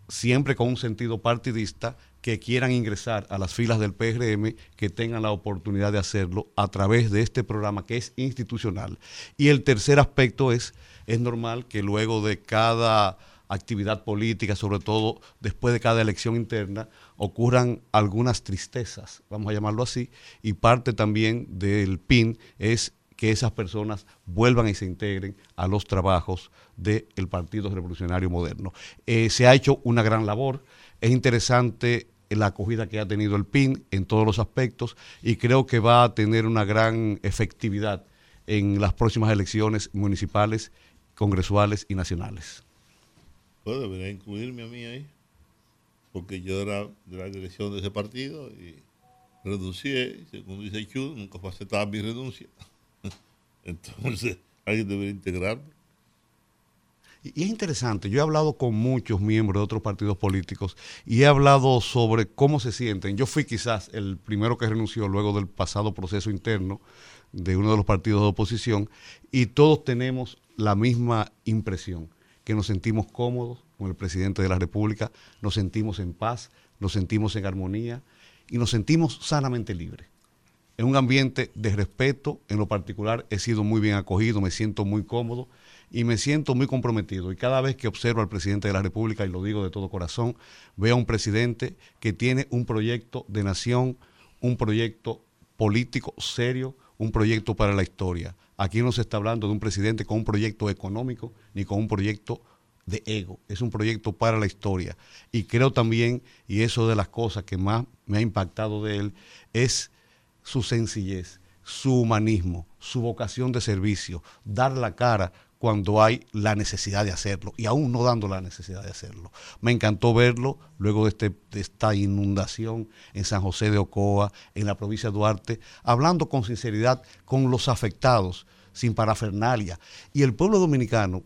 S7: siempre con un sentido partidista, que quieran ingresar a las filas del PRM, que tengan la oportunidad de hacerlo a través de este programa que es institucional. Y el tercer aspecto es, es normal que luego de cada actividad política, sobre todo después de cada elección interna, ocurran algunas tristezas, vamos a llamarlo así, y parte también del PIN es que esas personas vuelvan y se integren a los trabajos del Partido Revolucionario Moderno. Eh, se ha hecho una gran labor, es interesante la acogida que ha tenido el PIN en todos los aspectos y creo que va a tener una gran efectividad en las próximas elecciones municipales, congresuales y nacionales.
S3: Pues debería incluirme a mí ahí, porque yo era de la dirección de ese partido y renuncié, según dice Chud, nunca fue aceptada mi renuncia. <laughs> Entonces, alguien debería integrarme.
S7: Y es interesante, yo he hablado con muchos miembros de otros partidos políticos y he hablado sobre cómo se sienten. Yo fui quizás el primero que renunció luego del pasado proceso interno de uno de los partidos de oposición y todos tenemos la misma impresión, que nos sentimos cómodos con el presidente de la República, nos sentimos en paz, nos sentimos en armonía y nos sentimos sanamente libres en un ambiente de respeto, en lo particular he sido muy bien acogido, me siento muy cómodo y me siento muy comprometido. Y cada vez que observo al presidente de la República, y lo digo de todo corazón, veo a un presidente que tiene un proyecto de nación, un proyecto político serio, un proyecto para la historia. Aquí no se está hablando de un presidente con un proyecto económico ni con un proyecto de ego, es un proyecto para la historia. Y creo también, y eso de las cosas que más me ha impactado de él, es su sencillez, su humanismo, su vocación de servicio, dar la cara cuando hay la necesidad de hacerlo y aún no dando la necesidad de hacerlo. Me encantó verlo luego de, este- de esta inundación en San José de Ocoa, en la provincia de Duarte, hablando con sinceridad con los afectados, sin parafernalia. Y el pueblo dominicano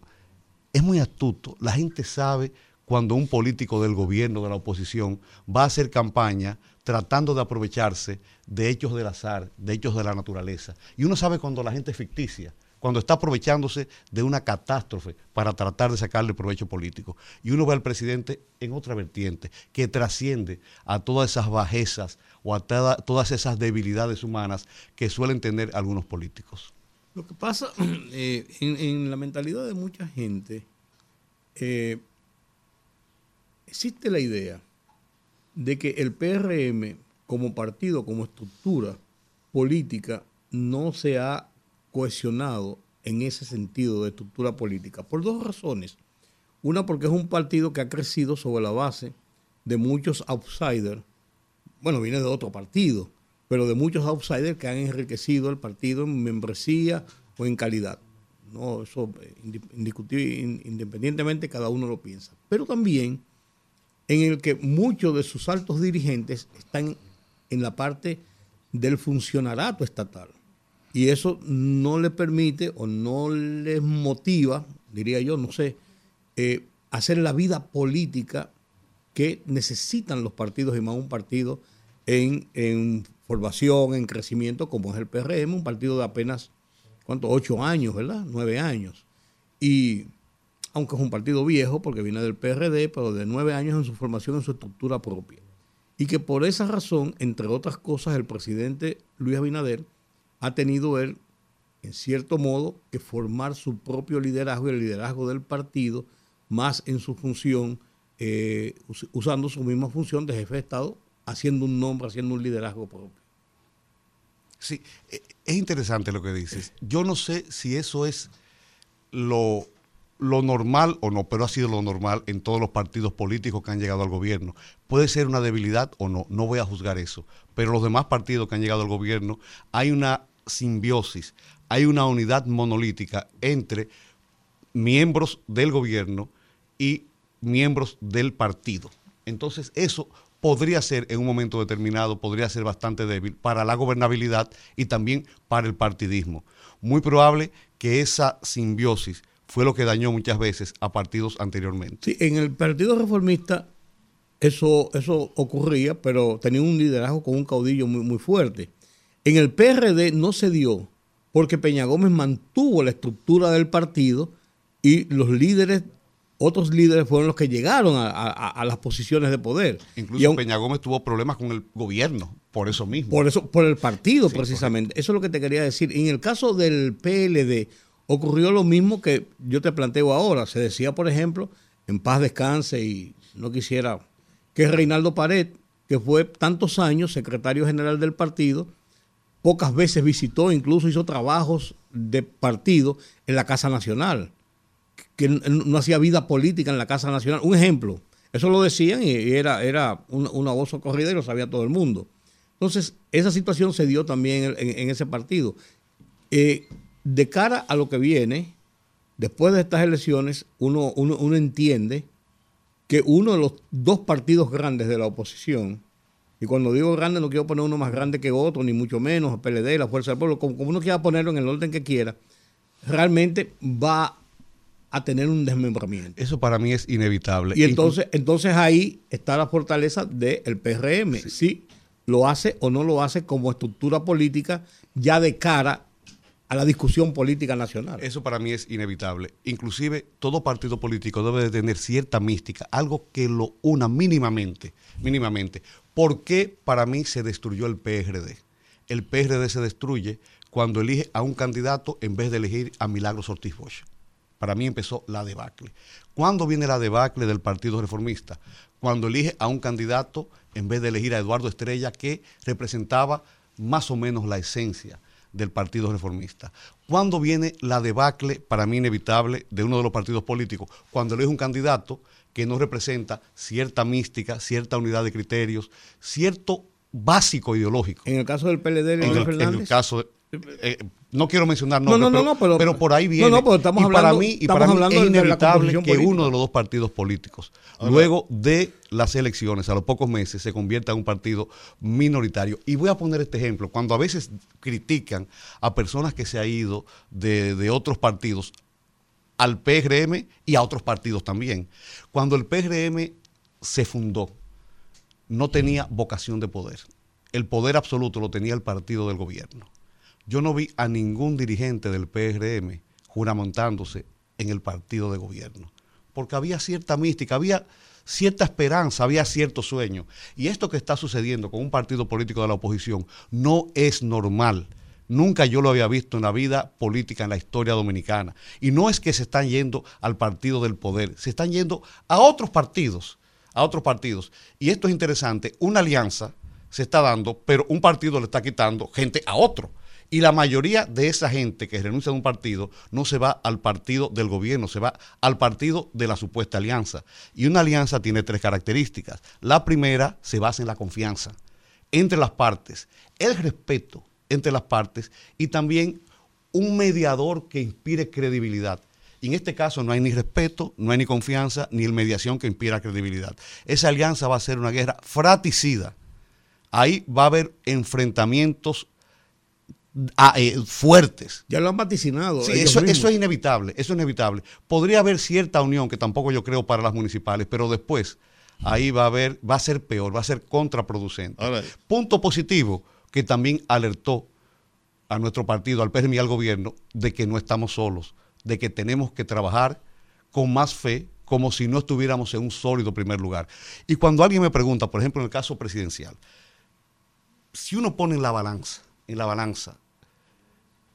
S7: es muy astuto. La gente sabe cuando un político del gobierno, de la oposición, va a hacer campaña tratando de aprovecharse de hechos del azar, de hechos de la naturaleza. Y uno sabe cuando la gente es ficticia, cuando está aprovechándose de una catástrofe para tratar de sacarle provecho político. Y uno ve al presidente en otra vertiente, que trasciende a todas esas bajezas o a toda- todas esas debilidades humanas que suelen tener algunos políticos.
S2: Lo que pasa <clears throat> eh, en, en la mentalidad de mucha gente, eh, existe la idea de que el PRM como partido, como estructura política, no se ha cohesionado en ese sentido de estructura política, por dos razones. Una porque es un partido que ha crecido sobre la base de muchos outsiders, bueno, viene de otro partido, pero de muchos outsiders que han enriquecido el partido en membresía o en calidad. No, eso eh, independientemente cada uno lo piensa. Pero también en el que muchos de sus altos dirigentes están en la parte del funcionarato estatal. Y eso no le permite o no les motiva, diría yo, no sé, eh, hacer la vida política que necesitan los partidos y más un partido en, en formación, en crecimiento, como es el PRM, un partido de apenas, ¿cuánto? Ocho años, ¿verdad? Nueve años. Y aunque es un partido viejo, porque viene del PRD, pero de nueve años en su formación, en su estructura propia. Y que por esa razón, entre otras cosas, el presidente Luis Abinader ha tenido él en cierto modo, que formar su propio liderazgo y el liderazgo del partido, más en su función, eh, us- usando su misma función de jefe de Estado, haciendo un nombre, haciendo un liderazgo propio.
S7: Sí, e- es interesante lo que dices. Yo no sé si eso es lo, lo normal o no, pero ha sido lo normal en todos los partidos políticos que han llegado al gobierno. Puede ser una debilidad o no, no voy a juzgar eso. Pero los demás partidos que han llegado al gobierno, hay una simbiosis, hay una unidad monolítica entre miembros del gobierno y miembros del partido. Entonces, eso podría ser en un momento determinado, podría ser bastante débil para la gobernabilidad y también para el partidismo. Muy probable que esa simbiosis fue lo que dañó muchas veces a partidos anteriormente.
S2: Sí, en el Partido Reformista eso, eso ocurría, pero tenía un liderazgo con un caudillo muy, muy fuerte. En el PRD no se dio porque Peña Gómez mantuvo la estructura del partido y los líderes, otros líderes fueron los que llegaron a, a- a las posiciones de poder.
S7: Incluso
S2: aun-
S7: Peña Gómez tuvo problemas con el gobierno, por eso mismo.
S2: por eso, por el partido
S7: Sí,
S2: precisamente. Eso es lo que te quería decir. En el caso del PLD ocurrió lo mismo que yo te planteo ahora. Se decía, por ejemplo, en paz descanse y no quisiera que Reinaldo Pared, que fue tantos años secretario general del partido, pocas veces visitó, incluso hizo trabajos de partido en la Casa Nacional, que no hacía vida política en la Casa Nacional. Un ejemplo, eso lo decían y era, era una, voz y lo sabía todo el mundo. Entonces, esa situación se dio también en ese partido. Eh, de cara a lo que viene, después de estas elecciones, uno, uno, uno entiende que uno de los dos partidos grandes de la oposición, y cuando digo grande no quiero poner uno más grande que otro, ni mucho menos, el PLD, la Fuerza del Pueblo, como, como uno quiera ponerlo en el orden que quiera, realmente va a tener un desmembramiento.
S7: Eso para mí es inevitable.
S2: Y entonces, entonces ahí está la fortaleza del PRM. Si lo hace o no lo hace como estructura política ya de cara a la discusión política nacional.
S7: Eso para mí es inevitable. Inclusive todo partido político debe de tener cierta mística, algo que lo una mínimamente, mínimamente. ¿Por qué para mí se destruyó el PRD? El PRD se destruye cuando elige a un candidato en vez de elegir a Milagros Ortiz Bosch. Para mí empezó la debacle. ¿Cuándo viene la debacle del Partido Reformista? Cuando elige a un candidato en vez de elegir a Eduardo Estrella, que representaba más o menos la esencia del Partido Reformista. ¿Cuándo viene la debacle, para mí inevitable, de uno de los partidos políticos? Cuando elige un candidato que no representa cierta mística, cierta unidad de criterios, cierto básico ideológico.
S2: En el caso del PLD,
S7: En
S2: Leonel
S7: el, en el
S2: Fernández.
S7: caso de- eh, no quiero mencionar
S2: No,
S7: nombres,
S2: no, no,
S7: pero,
S2: no, pero-
S7: pero por ahí viene.
S2: no, pero estamos
S7: y para mí, y para mí es
S2: de la
S7: inevitable que
S2: política.
S7: uno de los dos partidos políticos, luego de las elecciones, a los pocos meses, se convierta en un partido minoritario. Y voy a poner este ejemplo. Cuando a veces critican a personas que se han ido de, de otros partidos al PRM y a otros partidos también. Cuando el PRM se fundó, no tenía vocación de poder. El poder absoluto lo tenía el partido del gobierno. Yo no vi a ningún dirigente del PRM juramontándose en el partido de gobierno, porque había cierta mística, había cierta esperanza, había cierto sueño. Y esto que está sucediendo con un partido político de la oposición no es normal. Nunca yo lo había visto en la vida política en la historia dominicana. Y no es que se están yendo al partido del poder, se están yendo a otros partidos, a otros partidos. Y esto es interesante, una alianza se está dando, pero un partido le está quitando gente a otro. Y la mayoría de esa gente que renuncia a un partido no se va al partido del gobierno, se va al partido de la supuesta alianza. Y una alianza tiene tres características. La primera se basa en la confianza entre las partes, el respeto entre las partes y también un mediador que inspire credibilidad. Y en este caso no hay ni respeto, no hay ni confianza, ni el mediación que inspira credibilidad. Esa alianza va a ser una guerra fratricida. Ahí va a haber enfrentamientos ah, eh, fuertes.
S2: Ya lo han vaticinado.
S7: Sí, eso, eso es inevitable, eso es inevitable. Podría haber cierta unión, que tampoco yo creo para las municipales, pero después ahí va a haber, va a ser peor, va a ser contraproducente. Punto positivo, que también alertó a nuestro partido, al PRM y al gobierno, de que no estamos solos, de que tenemos que trabajar con más fe, como si no estuviéramos en un sólido primer lugar. Y cuando alguien me pregunta, por ejemplo, en el caso presidencial, si uno pone en la balanza, en la balanza,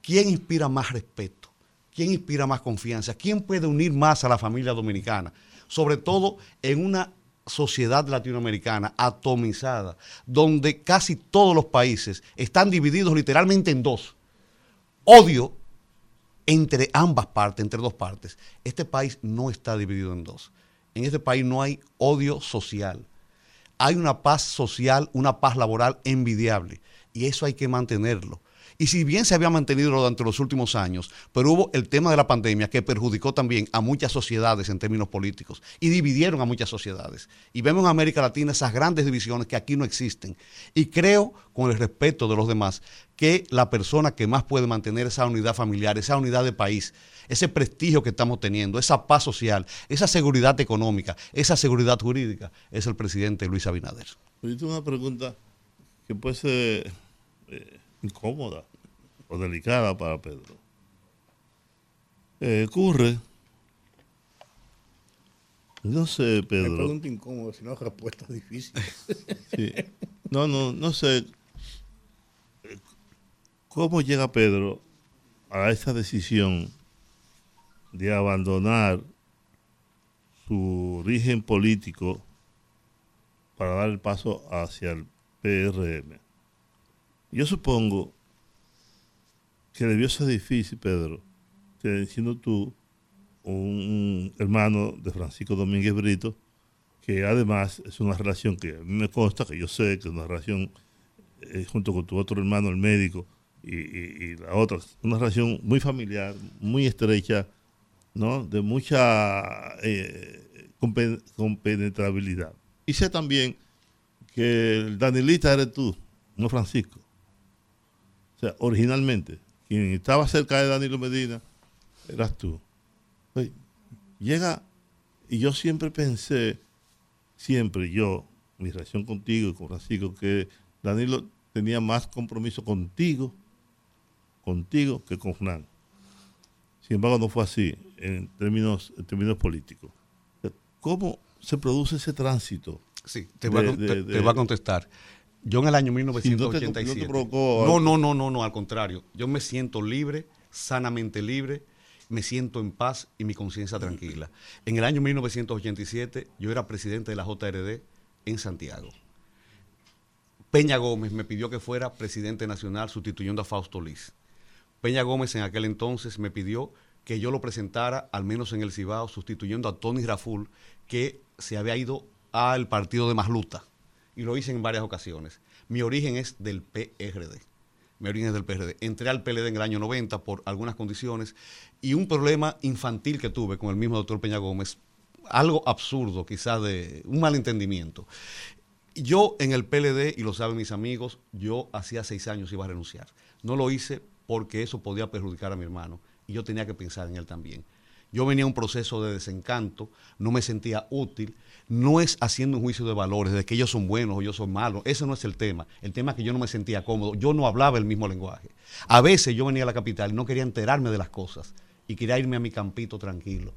S7: ¿quién inspira más respeto? ¿Quién inspira más confianza? ¿Quién puede unir más a la familia dominicana? Sobre todo en una sociedad latinoamericana atomizada, donde casi todos los países están divididos literalmente en dos. Odio entre ambas partes, entre dos partes. Este país no está dividido en dos. En este país no hay odio social. Hay una paz social, una paz laboral envidiable. Y eso hay que mantenerlo. Y si bien se había mantenido durante los últimos años, pero hubo el tema de la pandemia que perjudicó también a muchas sociedades en términos políticos y dividieron a muchas sociedades. Y vemos en América Latina esas grandes divisiones que aquí no existen. Y creo, con el respeto de los demás, que la persona que más puede mantener esa unidad familiar, esa unidad de país, ese prestigio que estamos teniendo, esa paz social, esa seguridad económica, esa seguridad jurídica, es el presidente Luis Abinader.
S3: Tengo una pregunta que puede ser eh, incómoda o delicada para Pedro. Eh, ocurre, no sé,
S2: Me
S3: Pedro.
S2: pregunta incómoda, si no respuestas difíciles. <laughs>
S3: Sí. No, no, no sé. ¿Cómo llega Pedro a esa decisión de abandonar su origen político para dar el paso hacia el PRM? Yo supongo que debió ser difícil, Pedro, que siendo tú un hermano de Francisco Domínguez Brito, que además es una relación que a mí me consta, que yo sé que es una relación eh, junto con tu otro hermano, el médico, y, y- y la otra, una relación muy familiar, muy estrecha, ¿no? De mucha eh, compe- compenetrabilidad. Y sé también que el Danilita eres tú, no Francisco. O sea, originalmente, quien estaba cerca de Danilo Medina eras tú. Oye, llega, y yo siempre pensé, siempre yo, mi relación contigo y con Francisco, que Danilo tenía más compromiso contigo, contigo, que con Fernando. Sin embargo, no fue así en términos, en términos políticos. ¿Cómo se produce ese tránsito?
S7: Sí, te, voy, a,
S3: De- de-
S7: te-
S3: de-
S7: te voy a contestar. Yo en el año
S3: Sí, no
S7: 1987.
S3: provocó
S7: no, no, no, no, no, al contrario. Yo me siento libre, sanamente libre, me siento en paz y mi conciencia tranquila. En el año 1987 yo era presidente de la JRD en Santiago. Peña Gómez me pidió que fuera presidente nacional sustituyendo a Fausto Liz. Peña Gómez en aquel entonces me pidió que yo lo presentara, al menos en el Cibao, sustituyendo a Tony Raful, que se había ido al partido de Masluta. Y lo hice en varias ocasiones. Mi origen es del PRD. Mi origen es del PRD. Entré al PLD en el año 90 por algunas condiciones y un problema infantil que tuve con el mismo doctor Peña Gómez, algo absurdo, quizás de un malentendimiento. Yo en el PLD, y lo saben mis amigos, yo hacía seis años iba a renunciar. No lo hice porque eso podía perjudicar a mi hermano y yo tenía que pensar en él también. Yo venía a un proceso de desencanto, no me sentía útil, no es haciendo un juicio de valores, de que ellos son buenos o yo soy malo, ese no es el tema. El tema es que yo no me sentía cómodo, yo no hablaba el mismo lenguaje. A veces yo venía a la capital y no quería enterarme de las cosas y quería irme a mi campito tranquilo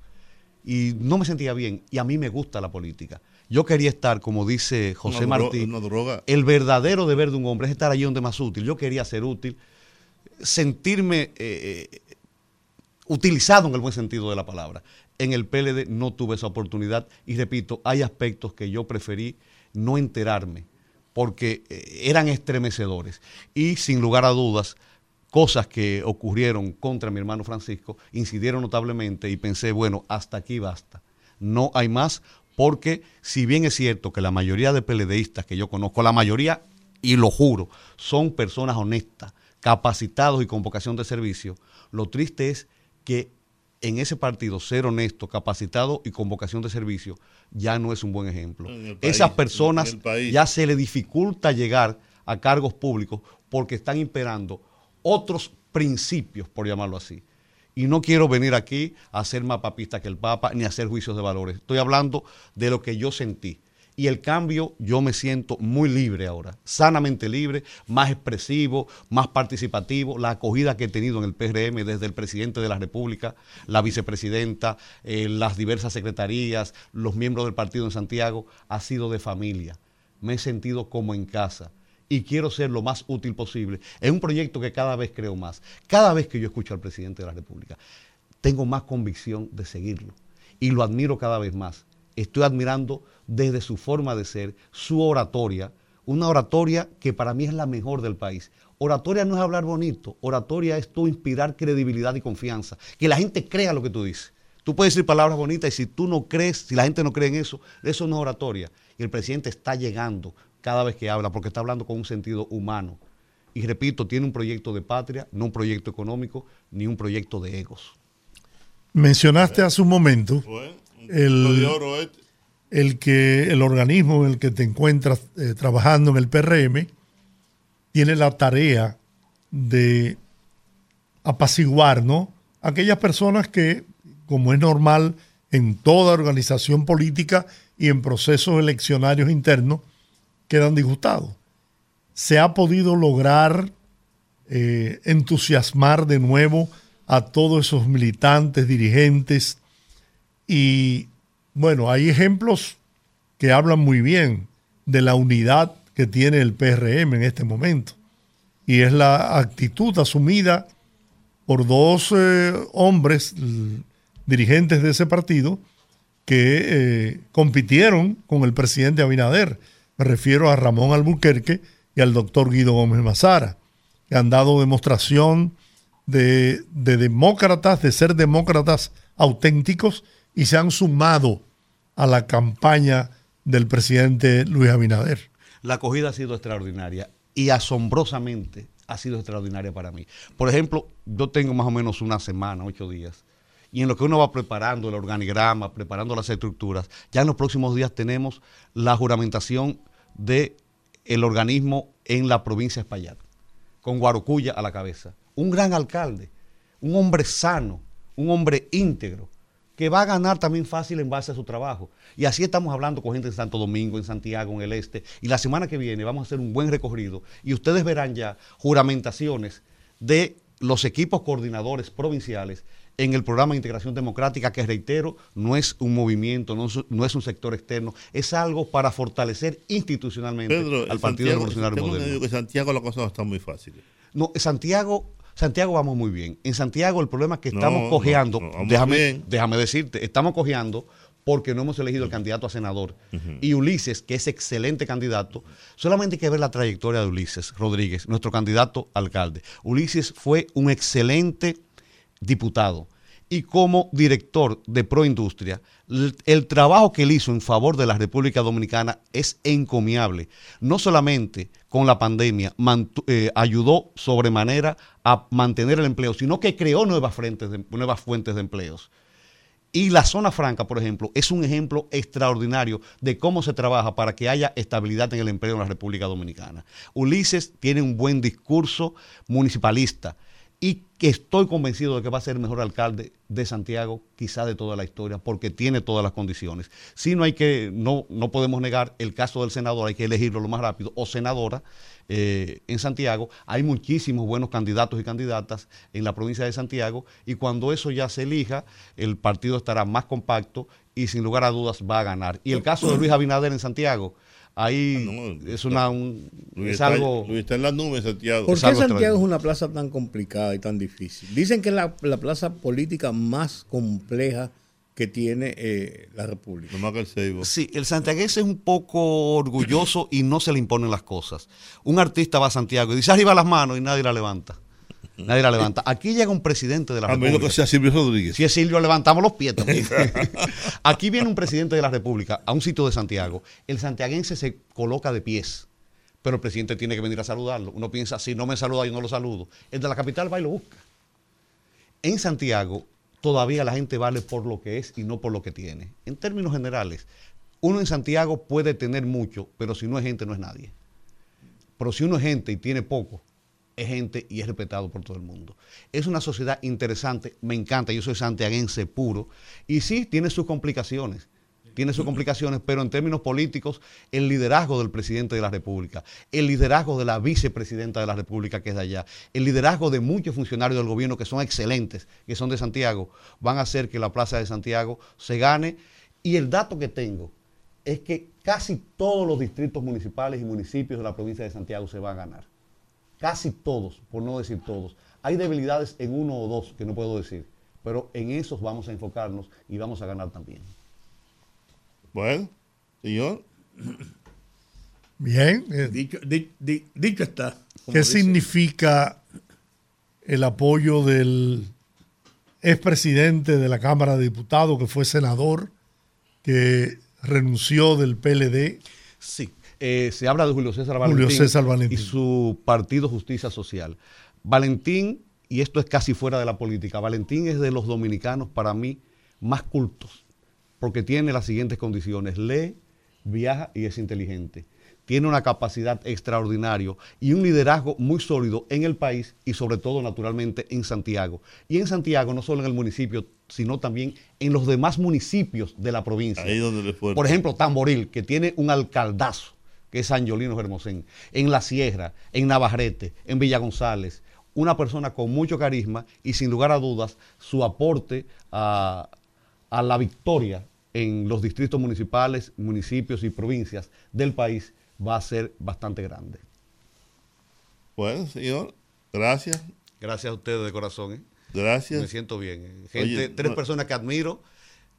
S7: y no me sentía bien. Y a mí me gusta la política. Yo quería estar, como dice José
S3: Una dro-
S7: Martí,
S3: una droga.
S7: el verdadero deber de un hombre es estar allí donde más útil. Yo quería ser útil, sentirme eh, eh, utilizado en el buen sentido de la palabra. En el PLD no tuve esa oportunidad y repito, hay aspectos que yo preferí no enterarme porque eh, eran estremecedores. Y sin lugar a dudas, cosas que ocurrieron contra mi hermano Francisco incidieron notablemente y pensé, bueno, hasta aquí basta. No hay más porque si bien es cierto que la mayoría de PLDistas que yo conozco, la mayoría, y lo juro, son personas honestas, capacitados y con vocación de servicio, lo triste es que en ese partido ser honesto, capacitado y con vocación de servicio ya no es un buen ejemplo.
S3: País,
S7: Esas personas ya se le dificulta llegar a cargos públicos porque están imperando otros principios, por llamarlo así. Y no quiero venir aquí a ser más papista que el Papa ni a hacer juicios de valores. Estoy hablando de lo que yo sentí. Y el cambio, yo me siento muy libre ahora, sanamente libre, más expresivo, más participativo. La acogida que he tenido en el PRM desde el presidente de la República, la vicepresidenta, eh, las diversas secretarías, los miembros del partido en Santiago, ha sido de familia. Me he sentido como en casa. y quiero ser lo más útil posible. Es un proyecto que cada vez creo más. Cada vez que yo escucho al presidente de la República, tengo más convicción de seguirlo y lo admiro cada vez más. Estoy admirando desde su forma de ser, su oratoria, una oratoria que para mí es la mejor del país. Oratoria no es hablar bonito, oratoria es tú inspirar credibilidad y confianza, que la gente crea lo que tú dices. Tú puedes decir palabras bonitas y si tú no crees, si la gente no cree en eso, eso no es oratoria. Y el presidente está llegando cada vez que habla porque está hablando con un sentido humano. Y repito, tiene un proyecto de patria, no un proyecto económico, ni un proyecto de egos.
S1: Mencionaste hace un momento El-
S3: este.
S1: el que el organismo en el que te encuentras eh, trabajando en el PRM tiene la tarea de apaciguar, ¿no? Aquellas personas que, como es normal en toda organización política y en procesos eleccionarios internos, quedan disgustados. Se ha podido lograr eh, entusiasmar de nuevo a todos esos militantes, dirigentes, y bueno, hay ejemplos que hablan muy bien de la unidad que tiene el PRM en este momento. Y es la actitud asumida por dos eh, hombres dirigentes de ese partido que eh, compitieron con el presidente Abinader. Me refiero a Ramón Albuquerque y al doctor Guido Gómez Mazara, que han dado demostración de, de demócratas, de ser demócratas auténticos y se han sumado a la campaña del presidente Luis Abinader.
S7: La acogida ha sido extraordinaria y asombrosamente ha sido extraordinaria para mí. Por ejemplo, yo tengo más o menos una semana, ocho días, y en lo que uno va preparando el organigrama, preparando las estructuras, ya en los próximos días tenemos la juramentación de el organismo en la provincia de Espaillat, con Guarocuya a la cabeza. Un gran alcalde, un hombre sano, un hombre íntegro, que va a ganar también fácil en base a su trabajo. Y así estamos hablando con gente en Santo Domingo, en Santiago, en el Este. Y la semana que viene vamos a hacer un buen recorrido y ustedes verán ya juramentaciones de los equipos coordinadores provinciales en el programa de integración democrática, que reitero, no es un movimiento, no es, no es un sector externo, es algo para fortalecer institucionalmente
S3: Pedro,
S7: al Partido
S3: Santiago,
S7: Revolucionario
S3: tengo
S7: Moderno.
S3: que Santiago la cosa no está muy fácil.
S7: No, Santiago, Santiago vamos muy bien. En Santiago el problema es que estamos
S3: no,
S7: cojeando,
S3: no,
S7: déjame,
S3: bien.
S7: déjame decirte, estamos cojeando porque no hemos elegido el candidato a senador. Y Ulises, que es excelente candidato, solamente hay que ver la trayectoria de Ulises Rodríguez, nuestro candidato alcalde. Ulises fue un excelente diputado. Y como director de Proindustria, el trabajo que él hizo en favor de la República Dominicana es encomiable. No solamente con la pandemia eh, ayudó sobremanera a mantener el empleo, sino que creó nuevas, nuevas fuentes de empleos. Y la zona franca, por ejemplo, es un ejemplo extraordinario de cómo se trabaja para que haya estabilidad en el empleo en la República Dominicana. Ulises tiene un buen discurso municipalista y que estoy convencido de que va a ser el mejor alcalde de Santiago, quizá de toda la historia, porque tiene todas las condiciones. Si no hay que, no, no podemos negar el caso del senador, hay que elegirlo lo más rápido, o senadora, eh, en Santiago. Hay muchísimos buenos candidatos y candidatas en la provincia de Santiago y cuando eso ya se elija, el partido estará más compacto y sin lugar a dudas va a ganar. Y el caso de Luis Abinader en Santiago, ahí
S3: Ah, no,
S7: es, una, un-
S3: Luis
S7: es
S3: está,
S7: algo...
S3: Luis está en las nubes, Santiago.
S2: ¿Por
S7: Es
S2: qué Santiago
S7: extraño.
S2: es una plaza tan complicada y tan difícil? Dicen que es la, la plaza política más compleja que tiene eh, la República.
S3: No más que el Seibo.
S7: Sí, el santiaguense es un poco orgulloso y no se le imponen las cosas. Un artista va a Santiago y dice arriba las manos y nadie la levanta. Nadie la levanta. Aquí llega un presidente de la
S3: A menos
S7: República.
S3: que sea Silvio Rodríguez.
S7: Si es Silvio, levantamos los pies también. <laughs> Aquí viene un presidente de la República a un sitio de Santiago. El santiaguense se coloca de pies, pero el presidente tiene que venir a saludarlo. Uno piensa, si no me saluda, yo no lo saludo. El de la capital va y lo busca. En Santiago todavía la gente vale por lo que es y no por lo que tiene. En términos generales, uno en Santiago puede tener mucho, pero si no es gente, no es nadie. Pero si uno es gente y tiene poco, es gente y es respetado por todo el mundo. Es una sociedad interesante, me encanta, yo soy santiaguense puro, y sí, tiene sus complicaciones, tiene sus complicaciones, pero en términos políticos, el liderazgo del presidente de la República, el liderazgo de la vicepresidenta de la República, que es de allá, el liderazgo de muchos funcionarios del gobierno que son excelentes, que son de Santiago, van a hacer que la Plaza de Santiago se gane. Y el dato que tengo es que casi todos los distritos municipales y municipios de la provincia de Santiago se van a ganar. Casi todos, por no decir todos. Hay debilidades en uno o dos que no puedo decir, pero en esos vamos a enfocarnos y vamos a ganar también.
S3: Bueno, señor,
S1: Bien. eh,
S2: Dicho, di- di- dicho está.
S1: ¿Qué
S2: dice.
S1: significa el apoyo del expresidente de la Cámara de Diputados, que fue senador, que renunció del PLD?
S7: Sí, eh, se habla de Julio César
S1: Julio
S7: Valentín,
S1: César Valentín.
S7: y su partido Justicia Social. Valentín, y esto es casi fuera de la política, Valentín es de los dominicanos para mí más cultos, porque tiene las siguientes condiciones, lee, viaja y es inteligente. Tiene una capacidad extraordinaria y un liderazgo muy sólido en el país y sobre todo naturalmente en Santiago. Y en Santiago, no solo en el municipio, sino también en los demás municipios de la provincia.
S3: ahí donde le fue.
S7: Por ejemplo, Tamboril, que tiene un alcaldazo, que es Angiolino Hermosén, en La Sierra, en Navarrete, en Villa González, una persona con mucho carisma y sin lugar a dudas su aporte a, a la victoria en los distritos municipales, municipios y provincias del país va a ser bastante grande.
S3: Bueno, señor, gracias,
S7: Gracias a ustedes de corazón. ¿eh? Me
S3: gracias.
S7: siento bien. ¿eh? Gente,
S3: Oye,
S7: tres
S3: no-
S7: personas que admiro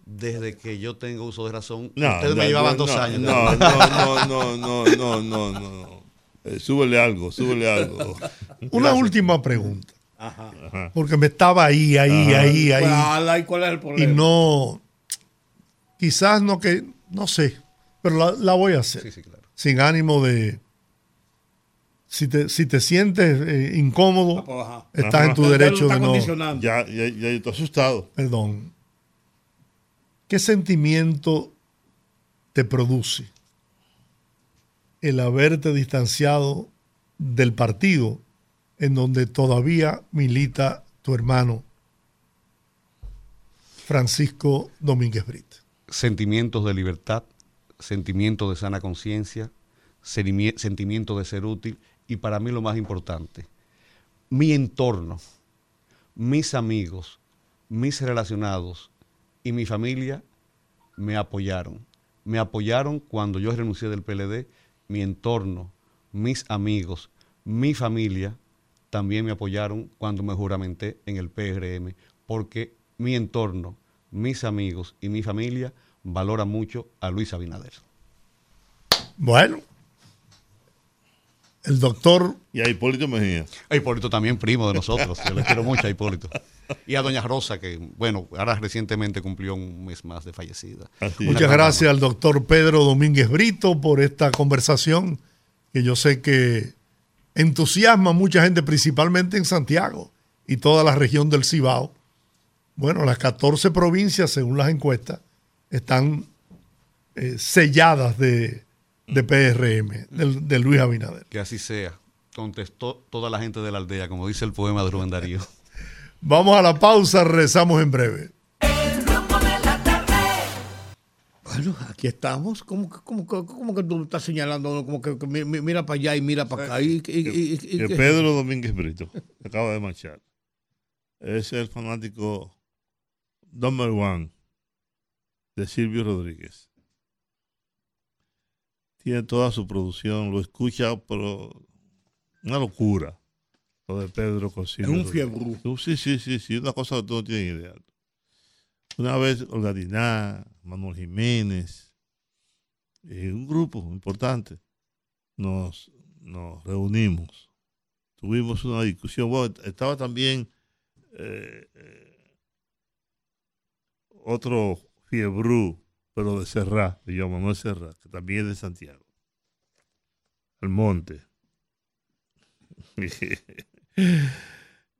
S7: desde que yo tengo uso de razón.
S3: No,
S7: ustedes me llevaban
S3: no,
S7: dos años.
S3: No, no, no, no, no, no, no, no. Eh, súbele algo, súbele algo.
S1: Una última pregunta,
S2: Ajá.
S3: Ajá.
S1: porque me estaba ahí, ahí, ahí,
S2: Pues,
S1: ahí,
S2: ala, ¿y cuál es el
S1: y
S2: problema?
S1: no, quizás no que, no sé, pero la, la voy a hacer,
S7: Sí, sí, claro.
S1: sin ánimo de, si te, si te sientes eh, incómodo,
S2: Ah, pues, ajá.
S1: estás
S3: Ajá.
S1: en tu derecho
S2: está
S1: de no,
S2: condicionando.
S3: Ya, ya, ya estoy asustado.
S1: perdón, ¿qué sentimiento te produce el haberte distanciado del partido en donde todavía milita tu hermano Francisco Domínguez Brito?
S7: sentimientos de libertad, sentimientos de sana conciencia, sentimiento de ser útil y para mí lo más importante, mi entorno, mis amigos, mis relacionados y mi familia me apoyaron. Me apoyaron cuando yo renuncié del PLD, mi entorno, mis amigos, mi familia también me apoyaron cuando me juramenté en el PRM, porque mi entorno, mis amigos y mi familia valora mucho a Luis Abinader.
S1: Bueno, el doctor
S3: Y a Hipólito Mejía.
S7: A Hipólito también primo de nosotros, yo le quiero mucho a Hipólito. <laughs> Y a Doña Rosa, que bueno, ahora recientemente cumplió un mes más de fallecida.
S1: Muchas gracias al doctor Pedro Domínguez Brito por esta conversación que yo sé que entusiasma a mucha gente, principalmente en Santiago y toda la región del Cibao. Bueno, las 14 provincias, según las encuestas, están eh, selladas de, de PRM, del- de, Luis Abinader.
S7: Que así sea. Contestó toda la gente de la aldea, como dice el poema de Rubén Darío. <laughs>
S1: Vamos a la pausa, rezamos en breve.
S6: El rumbo de la tarde.
S2: Bueno, aquí estamos. ¿Cómo, que- cómo, que- cómo que tú estás señalando? Como que, que mi- mi- mira para allá y mira para acá. Y, y- y- y-
S3: Que
S2: y-
S3: Pedro Domínguez Brito acaba de marchar. Es el fanático number one de Silvio Rodríguez. Tiene toda su producción, lo escucha, pero una locura. Lo de Pedro con
S2: es un fiebre.
S3: Sí, sí, sí, sí, una cosa que tú no tienes idea. Una vez Olga Diná, Manuel Jiménez, eh, un grupo importante, nos, nos reunimos. Tuvimos una discusión. Bueno, estaba también eh, eh, otro fiebrú, pero de Serra, de Joan Manuel Serra, que también es de Santiago. El monte. <laughs>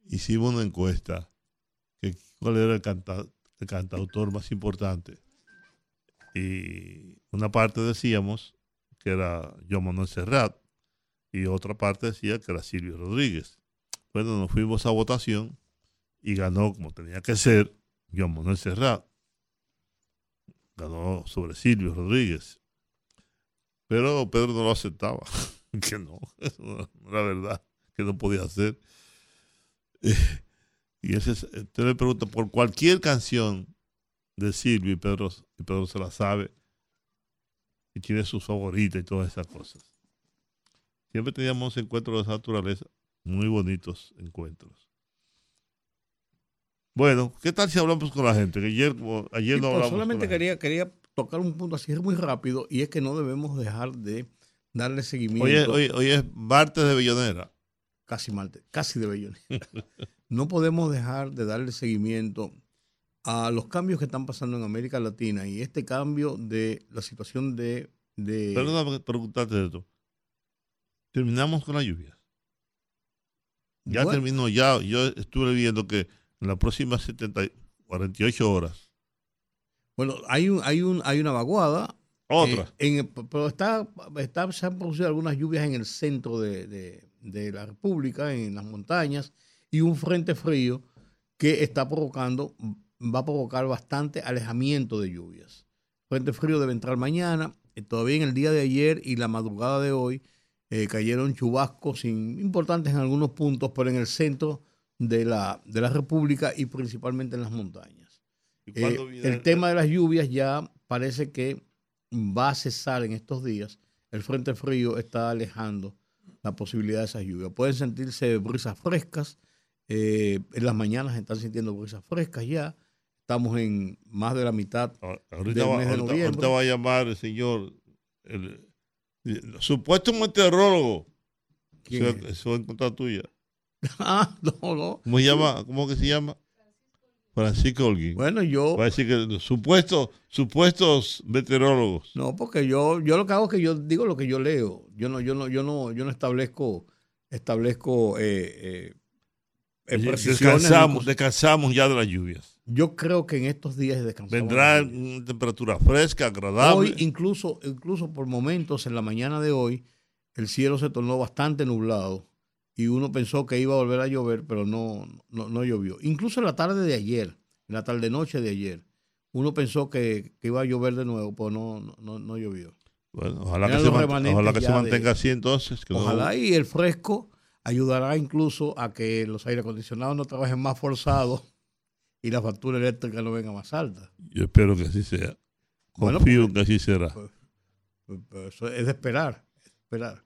S3: Hicimos una encuesta. Que, ¿Cuál era el, canta- el cantautor más importante? Y una parte decíamos que era Joan Manuel Serrat y otra parte decía que era Silvio Rodríguez. Bueno, nos fuimos a votación y ganó como tenía que ser Joan Manuel Serrat. Ganó sobre Silvio Rodríguez. Pero Pedro no lo aceptaba. <laughs> que no, <laughs> eso no verdad, que no podía hacer. <laughs> y ese, es- usted le pregunta por cualquier canción de Silvio y Pedro, y Pedro se la sabe y tiene sus favoritas y todas esas cosas. Siempre teníamos encuentros de naturaleza, muy bonitos encuentros. Bueno, ¿qué tal si hablamos con la gente? Que ayer, ayer
S2: Sí,
S3: no hablamos.
S2: solamente
S3: con la
S2: quería, quería tocar un punto así muy rápido y es que no debemos dejar de darle
S3: gente.
S2: seguimiento.
S3: Hoy, es- hoy- hoy es martes de Bellonera.
S2: Casi malte- casi de Bellonera. <laughs> no podemos dejar de darle seguimiento a los cambios que están pasando en América Latina y este cambio de la situación de, de
S3: Perdóname preguntarte esto. Terminamos con las lluvias. Ya
S2: Bueno,
S3: terminó, ya. Yo estuve viendo que en las próximas 70, y- 48 horas.
S2: bueno, hay un, hay un, hay una vaguada.
S3: Otra.
S2: eh, en pero está, está, se han producido algunas lluvias en el centro de, de- de la República, en las montañas, y un frente frío que está provocando, va a provocar bastante alejamiento de lluvias. Frente frío debe entrar mañana. eh, todavía en el día de ayer y la madrugada de hoy eh, cayeron chubascos in- importantes en algunos puntos, pero en el centro de la, de la República y principalmente en las montañas.
S3: ¿Y
S2: Eh, el tema de las lluvias ya parece que va a cesar en estos días. El frente frío está alejando la posibilidad de esas lluvias. Pueden sentirse brisas frescas. eh, en las mañanas están sintiendo brisas frescas ya. Estamos en más de la mitad.
S3: Ah, Ahorita
S2: del
S3: va,
S2: mes de
S3: ahorita-
S2: noviembre.
S3: ahorita va a llamar el señor, el, el supuesto meteorólogo.
S2: ¿Quién
S3: eso va en contra tuya. <laughs>
S2: Ah, no, no.
S3: ¿Cómo se llama? ¿Cómo que se llama? Francisco Holguín.
S2: Bueno, yo.
S3: Va a decir que los supuestos, supuestos meteorólogos.
S2: No, porque yo, yo lo que hago es que yo digo lo que yo leo. Yo no, yo no, yo no, yo no establezco, establezco eh, eh, eh,
S3: Descansamos, descansamos ya de las lluvias.
S2: Yo creo que en estos días descansamos.
S3: Vendrá una temperatura fresca, agradable.
S2: Hoy, incluso, incluso por momentos en la mañana de hoy, el cielo se tornó bastante nublado y uno pensó que iba a volver a llover, pero no, no, no llovió. Incluso en la tarde de ayer, en la tarde noche de ayer, uno pensó que, que iba a llover de nuevo, pero no, no- no, llovió.
S3: Bueno, ojalá que, se,
S2: los
S3: mant-
S2: remanentes
S3: ojalá que se
S2: ya de-
S3: mantenga así entonces. que no-
S2: Ojalá y el fresco ayudará incluso a que los aire acondicionados no trabajen más forzados y la factura eléctrica no venga más alta.
S3: Yo espero que así sea.
S2: Bueno,
S3: Confío en que así será.
S2: Pues, eso es de esperar, esperar.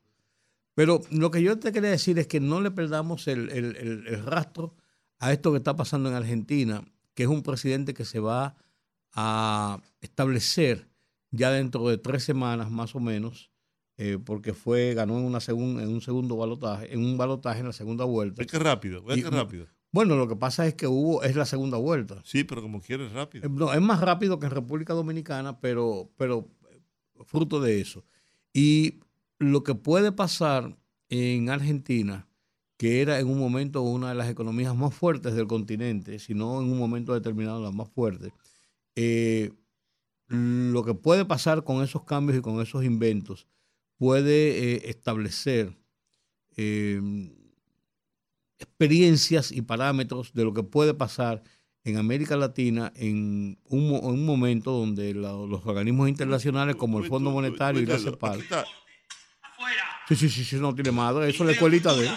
S2: Pero lo que yo te quería decir es que no le perdamos el, el- el- el rastro a esto que está pasando en Argentina, que es un presidente que se va a establecer ya dentro de tres semanas más o menos, eh, porque fue ganó en una segun- en un segundo balotaje, en un balotaje en la segunda vuelta.
S3: Ve que rápido, que rápido.
S2: Bueno, lo que pasa es que hubo es la segunda vuelta.
S3: Sí, pero como quieres rápido.
S2: Eh, No, es más rápido que en República Dominicana, pero, pero fruto de eso. Y lo que puede pasar en Argentina, que era en un momento una de las economías más fuertes del continente, si no en un momento determinado la más fuerte, eh, lo que puede pasar con esos cambios y con esos inventos puede eh, establecer eh, experiencias y parámetros de lo que puede pasar en América Latina en un, mo- en un momento donde la- los organismos internacionales como el Fondo Monetario y la CEPAL.
S8: Afuera.
S2: sí, sí, sí, sí, no tiene madre, eso es la escuelita de.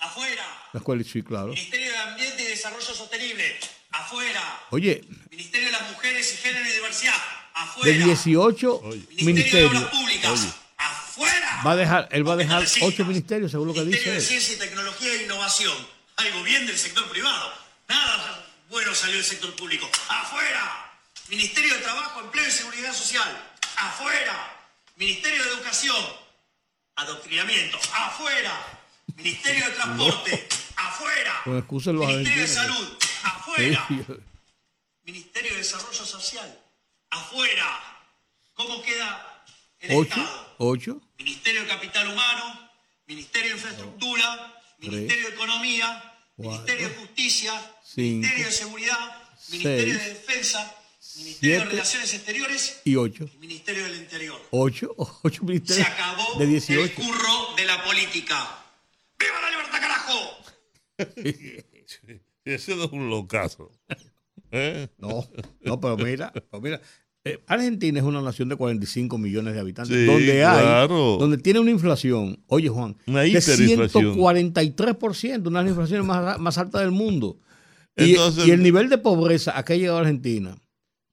S8: Afuera.
S2: La escuela, sí, claro.
S8: Ministerio de Ambiente y Desarrollo Sostenible. Afuera.
S2: Oye,
S8: Ministerio de las Mujeres y Género y Diversidad. Afuera.
S2: de 18
S8: Ministerio de Obras Públicas. Afuera.
S2: va a dejar, él va a dejar
S8: Porque no le
S2: 8
S8: sigas.
S2: ministerios, según lo que
S8: Ministerio
S2: dice
S8: de
S2: él.
S8: Ciencia y Tecnología e Innovación. Algo bien del sector privado. Nada bueno salió del sector público. Afuera. Ministerio de Trabajo, Empleo y Seguridad Social. Afuera. Ministerio de Educación. Adoctrinamiento. Afuera. Ministerio de Transporte. Afuera.
S2: Con excusas los
S8: Ministerio de. Salud. Afuera. <laughs> Ministerio de Desarrollo Social. Afuera. ¿Cómo queda el
S2: 8,
S8: Estado?
S2: 8,
S8: Ministerio de Capital Humano, Ministerio de Infraestructura, Ministerio de Economía, Ministerio de Justicia,
S2: Cinco,
S8: Ministerio de Seguridad, Ministerio de Defensa, Ministerio de Relaciones Exteriores
S2: y 8.
S8: y Ministerio del Interior.
S2: 8, 8 <laughs>
S8: Se
S2: ministerios
S8: acabó
S2: de
S8: el
S2: 18.
S8: curro de la política. ¡Viva la libertad, carajo! <laughs>
S3: Ese no es un locazo. ¿Eh?
S2: No, no, pero mira, pero mira. eh, Argentina es una nación de 45 millones de habitantes,
S3: Sí,
S2: donde hay,
S3: claro.
S2: donde tiene una inflación, oye Juan,
S3: Una
S2: de
S3: hiperinflación.
S2: 143%, una de las inflaciones más, más altas del mundo. Y,
S3: Entonces-
S2: y el nivel de pobreza a que ha llegado Argentina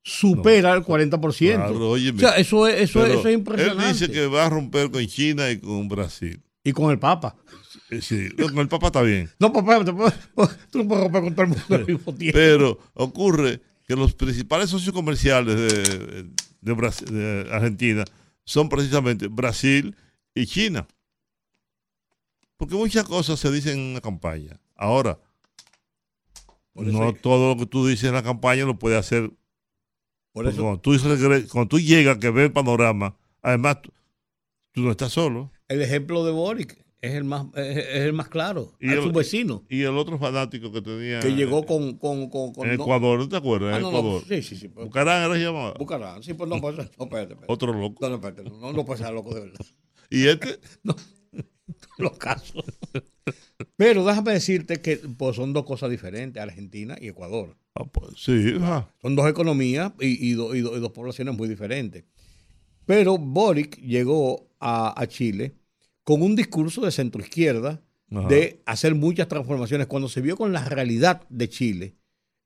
S2: supera el 40%.
S3: Claro, óyeme.
S2: o sea, eso es, eso, es,
S3: Pero
S2: eso es impresionante.
S3: Él dice que va a romper con China y con Brasil.
S2: Y con el Papa.
S3: Sí, con el Papa está bien.
S2: No, papá, te puedes- <laughs> tú no puedes romper con todo el mundo al mismo tiempo.
S3: Pero ocurre que los principales socios comerciales de, de Brasil- de Argentina son precisamente Brasil y China. Porque muchas cosas se dicen en una campaña. Ahora, no todo lo que tú dices en la campaña lo puedes hacer.
S2: Por eso,
S3: cuando, tú, cuando tú llegas, que ves el panorama, además tú, no estás solo.
S2: el ejemplo de Boric es el más, es, el más claro.
S3: Y
S2: a
S3: el-
S2: su vecino,
S3: Y el otro fanático que tenía
S2: que llegó con... con, con, con-
S3: en
S2: no-
S3: Ecuador, ¿no te acuerdas?
S2: Ah,
S3: En
S2: no, no,
S3: Ecuador.
S2: sí, sí, sí. pues,
S3: Bucarán era llamado.
S2: Bucarán. Sí, pues no, pues, no, espérate, espérate.
S3: Otro loco.
S2: No, no, espérate, no, no puede ser loco de verdad.
S3: Y este, <laughs>
S2: Los casos. <laughs> Pero déjame decirte que pues, son dos cosas diferentes, Argentina y Ecuador.
S3: ah, pues, sí.
S2: Son dos economías y, y do- y do- y dos poblaciones muy diferentes. Pero Boric llegó a, a Chile con un discurso de centroizquierda
S3: Ajá.
S2: de hacer muchas transformaciones. Cuando se vio con la realidad de Chile,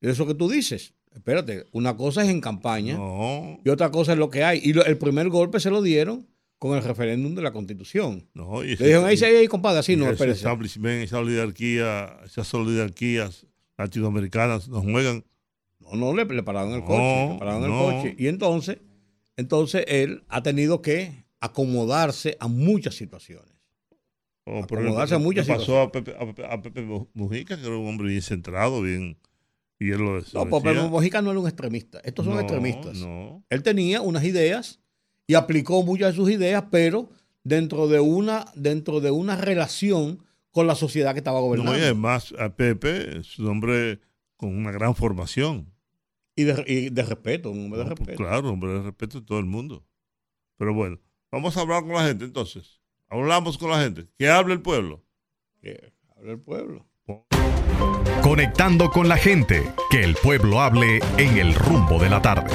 S2: eso que tú dices, espérate, una cosa es en campaña
S3: No,
S2: y otra cosa es lo que hay. Y lo- el primer golpe se lo dieron con el referéndum de la Constitución.
S3: no. Y
S2: Le dijeron, ahí, ahí, ahí, compadre, así no,
S3: ese
S2: espérese.
S3: establishment, esa oligarquía, esas oligarquías latinoamericanas nos juegan.
S2: No, no, le, le pararon el
S3: No,
S2: coche. Le pararon
S3: no.
S2: el coche. Y entonces, entonces él ha tenido que acomodarse a muchas situaciones.
S3: Por
S2: Acomodarse a muchas
S3: le pasó a Pepe, a, Pepe, a Pepe Mujica, que era un hombre bien centrado, bien. Y él lo
S2: No, pues
S3: decía.
S2: pero Mojica no era un extremista. Estos son
S3: No,
S2: extremistas.
S3: No,
S2: Él tenía unas ideas y aplicó muchas de sus ideas, pero dentro de una, dentro de una relación con la sociedad que estaba gobernando.
S3: no, y además a Pepe es un hombre con una gran formación.
S2: y, de, y de respeto, un hombre de
S3: No, pues,
S2: respeto.
S3: claro, hombre, de respeto de todo el mundo. Pero bueno, vamos a hablar con la gente entonces. Hablamos con la gente. Que hable el pueblo.
S2: Que habla el pueblo.
S4: Conectando con la gente, que el pueblo hable en el rumbo de la tarde.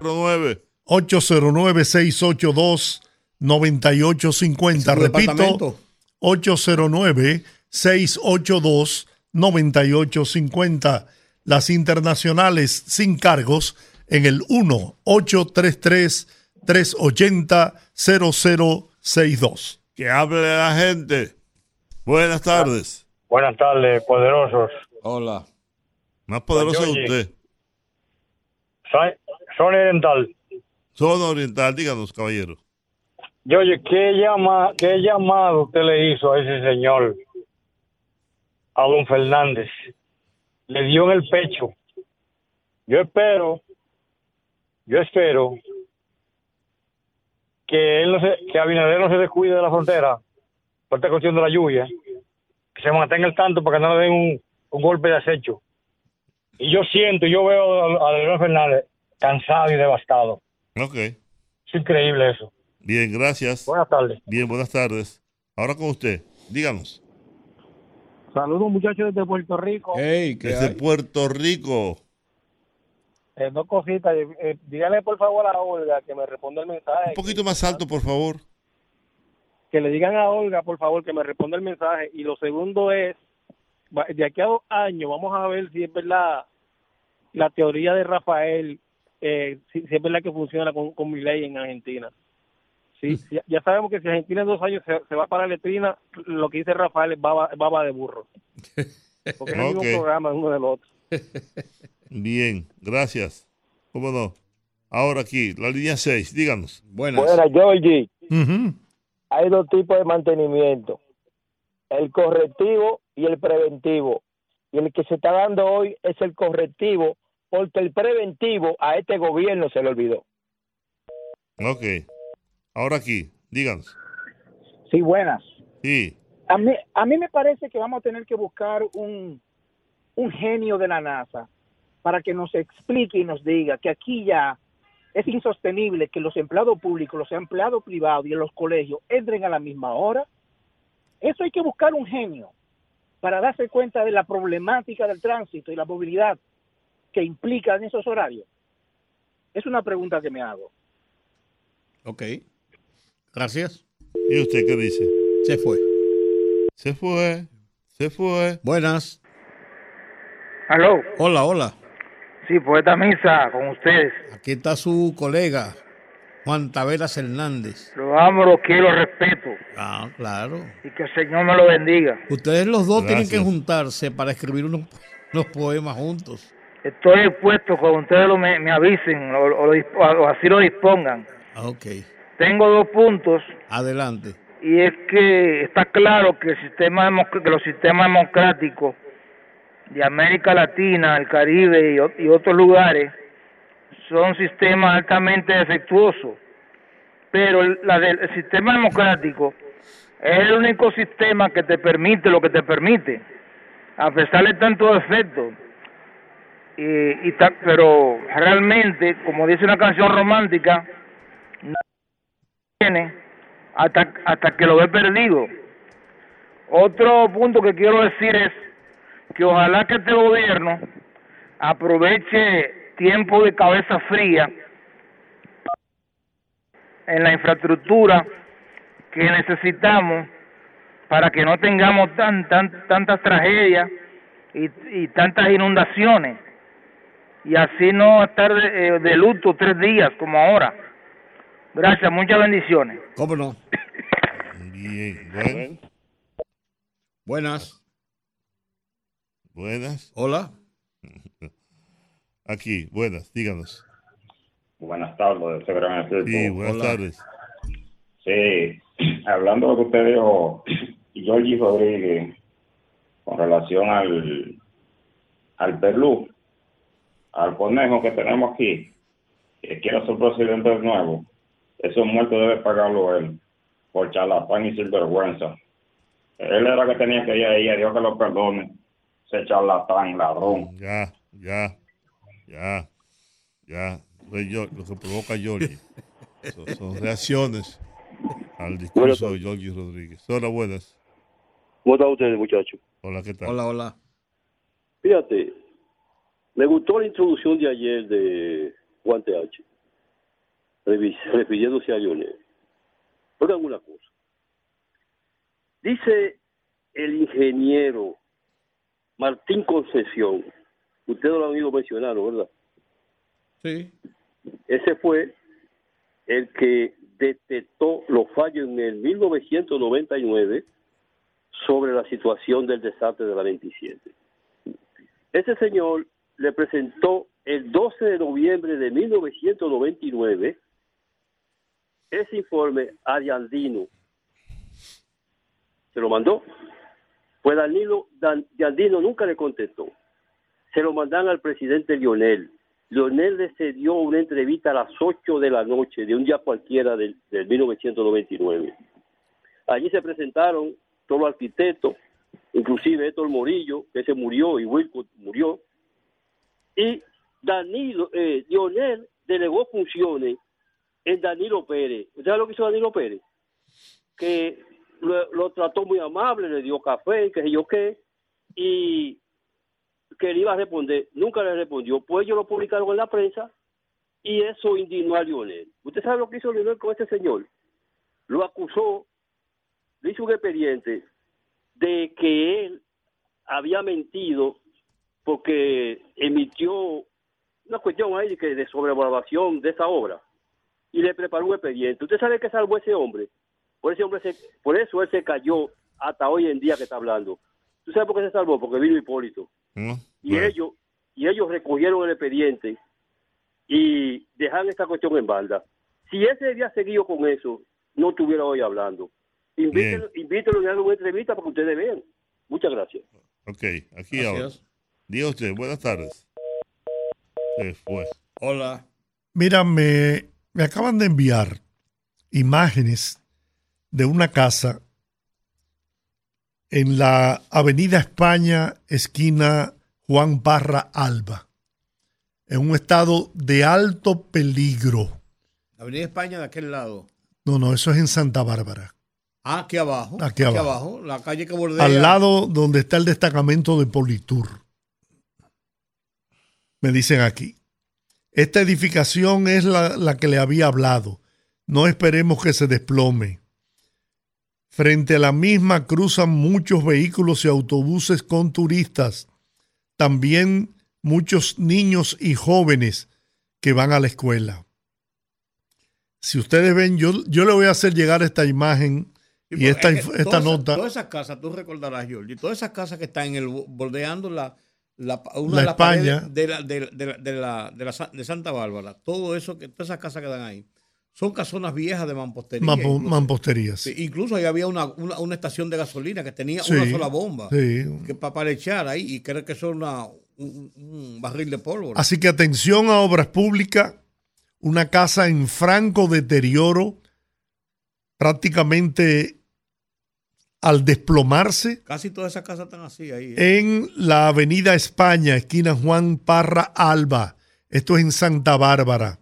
S1: 809-682-9850.
S2: Su
S1: Repito,
S2: departamento.
S1: 809-682-9850. Las internacionales sin cargos en el 1-833-380-0062.
S3: Que hable la gente. Buenas tardes.
S9: Buenas tardes, poderosos.
S2: Hola.
S3: Más poderoso que
S9: Oye,
S3: usted.
S9: Soy oriental.
S3: Zona Oriental, díganos, caballero.
S9: Y oye, ¿qué, llama, ¿qué llamado usted le hizo a ese señor, a don Fernández? Le dio en el pecho. Yo espero, yo espero que él no se, que Abinader no se descuide de la frontera por esta cuestión de la lluvia, que se mantenga el tanto para que no le den un, un golpe de acecho. Y yo siento, yo veo a, a Leonel Fernández cansado y devastado.
S3: Ok.
S9: Es increíble eso.
S3: Bien, gracias.
S9: Buenas tardes.
S3: Bien, buenas tardes. Ahora con usted. Díganos.
S9: Saludos muchachos desde Puerto Rico.
S2: Hey, ¿qué
S3: Desde
S2: hay?
S3: Puerto Rico.
S9: Eh, dos cositas. Eh, eh, dígale por favor a Olga que me responda el mensaje.
S3: Un poquito más alto, por favor.
S9: Que le digan a Olga, por favor, que me responda el mensaje. Y lo segundo es, va- de aquí a dos años vamos a ver si es verdad la teoría de Rafael, eh, si, si es verdad que funciona con, con mi ley en Argentina. Sí, ya, ya sabemos que si Argentina en dos años se, se va para la letrina, lo que dice Rafael es baba, baba de burro. <laughs> Porque es el mismo programa uno del otro. <laughs>
S3: Bien, gracias. ¿Cómo no? Ahora aquí, la línea 6, díganos.
S2: Buenas.
S10: Georgie.
S1: Ujú.
S10: Hay dos tipos de mantenimiento, el correctivo y el preventivo. Y el que se está dando hoy es el correctivo, porque el preventivo a este gobierno se le olvidó.
S3: Ok. Ahora aquí, díganos.
S11: Sí, buenas.
S3: Sí.
S11: A mí, a mí me parece que vamos a tener que buscar un, un genio de la NASA para que nos explique y nos diga que aquí ya es insostenible que los empleados públicos, los empleados privados y los colegios entren a la misma hora. Eso hay que buscar un genio para darse cuenta de la problemática del tránsito y la movilidad que implican esos horarios. Es una pregunta que me hago.
S2: Ok. Gracias.
S3: ¿Y usted qué dice?
S2: Se fue.
S3: Se fue. Se fue.
S2: Buenas.
S12: Aló.
S2: Hola, hola.
S12: Sí, poeta Misa, con ustedes.
S2: Aquí está su colega, Juan Taveras Hernández.
S12: Lo amo, lo quiero, lo respeto.
S2: Ah, claro.
S12: Y que el Señor me lo bendiga.
S2: Ustedes los dos tienen que juntarse para escribir unos, <laughs> unos poemas juntos.
S12: Estoy dispuesto cuando ustedes lo me, me avisen o, o así lo dispongan.
S2: Ah, Ok,
S12: Tengo dos puntos
S2: adelante.
S12: y es que está claro que el sistema que los sistemas democráticos de América Latina, el Caribe y, otros lugares son sistemas altamente defectuosos. Pero el, la del el sistema democrático es el único sistema que te permite lo que te permite, a pesar de tantos defectos. Y, y ta- pero realmente, como dice una canción romántica, no tiene hasta, hasta que lo ve perdido. Otro punto que quiero decir es que ojalá que este gobierno aproveche tiempo de cabeza fría en la infraestructura que necesitamos para que no tengamos tan, tan, tantas tragedias y, y tantas inundaciones y así no estar de, eh, de luto tres días como ahora. Gracias, muchas bendiciones.
S2: ¿Cómo no? <coughs>
S3: Bien.
S2: Buenas.
S3: Buenas.
S2: Hola. <laughs>
S3: Aquí, buenas, díganos.
S13: Buenas tardes, equipo.
S3: Sí, buenas
S13: Hola.
S3: tardes.
S13: Sí, <clears throat> hablando de lo que usted dijo, <clears throat> Georgie Rodríguez, con relación al, al Perú, al conejo que tenemos aquí, que quiere ser presidente de nuevo, esos muertos debe pagarlo él, por charlatán y sinvergüenza. Él era que tenía que ir ahí, a Dios que lo perdone, ese charlatán, ladrón.
S3: Ya, ya, ya, ya. Lo que provoca Georgie. <laughs> Son, son reacciones al discurso de Georgie Rodríguez. Hola, buenas.
S14: ¿Cómo están ustedes, muchachos?
S3: Hola, ¿qué tal?
S2: Hola, hola.
S14: Fíjate, me gustó la introducción de ayer de Juan TH, revi- <laughs> refiriéndose a Lionel. Oigan una cosa. Dice el ingeniero Martín Concesión, ustedes lo han oído mencionar, ¿no, ¿verdad?
S2: Sí.
S14: Ese fue el que detectó los fallos en el 1999 sobre la situación del desastre de la 27. Ese señor le presentó el 12 de noviembre de 1999 ese informe a Diandino. Se lo mandó. Pues Danilo, Dan- nunca le contestó. Se lo mandan al presidente Lionel. Lionel le cedió una entrevista a las 8 de la noche de un día cualquiera del, del 1999. Allí se presentaron todos los arquitectos, inclusive Héctor Morillo, que se murió, y Wilco murió. Y Danilo, eh, Lionel delegó funciones en Danilo Pérez. ¿Usted sabe lo que hizo Danilo Pérez? Que lo, trató muy amable, le dio café, qué sé yo qué, y que le iba a responder, nunca le respondió. Pues ellos lo publicaron en la prensa y eso indignó a Lionel. ¿Usted sabe lo que hizo Lionel con este señor? Lo acusó, le hizo un expediente de que él había mentido porque emitió una cuestión ahí de, que de sobrevaluación de esa obra y le preparó un expediente. ¿Usted sabe qué salvó ese hombre? Por ese hombre se, por eso él se cayó hasta hoy en día que está hablando. ¿Tú sabes por qué se salvó? Porque vino Hipólito. Y ellos y ellos recogieron el expediente y dejaron esta cuestión en banda. Si ese había seguido con eso, no estuviera hoy hablando. Invítenlo, invítenlo y hagan una entrevista para que ustedes vean. Muchas gracias.
S3: Ok, aquí ahora. Usted, buenas tardes. Se fue.
S2: Hola.
S1: Mira, me, me acaban de enviar imágenes de una casa en la Avenida España, esquina Juan Barra Alba, en un estado de alto peligro.
S2: Avenida España de aquel lado.
S1: No, no, eso es en Santa Bárbara.
S2: Ah, aquí abajo.
S1: Aquí abajo.
S2: La calle que bordea.
S1: Al lado donde está el destacamento de Politur. Me dicen aquí. Esta edificación es la, la que le había hablado. No esperemos que se desplome. Frente a la misma cruzan muchos vehículos y autobuses con turistas. también muchos niños y jóvenes que van a la escuela. Si ustedes ven, yo, yo le voy a hacer llegar esta imagen y
S2: porque
S1: esta,
S2: es que
S1: inf- esta
S2: todas
S1: nota.
S2: Todas esas casas, tú recordarás, Jordi, todas esas casas que están en el bordeando la, la, una
S1: La
S2: de las
S1: España.
S2: paredes de la, de, de la- de la- Santa Bárbara, todo eso, que todas esas casas que dan ahí, son casonas viejas de mampostería.
S1: Mampo-
S2: incluso.
S1: mamposterías.
S2: Sí, incluso ahí había una, una, una estación de gasolina que tenía
S1: Sí,
S2: una sola bomba.
S1: sí.
S2: Que para, para echar ahí y creo que es una, un, un barril de pólvora.
S1: Así que atención a obras públicas, una casa en franco deterioro, prácticamente al desplomarse
S2: Casi todas esas casas están así ahí. ¿eh?
S1: en la avenida España, esquina Juan Parra Alba. Esto es en Santa Bárbara.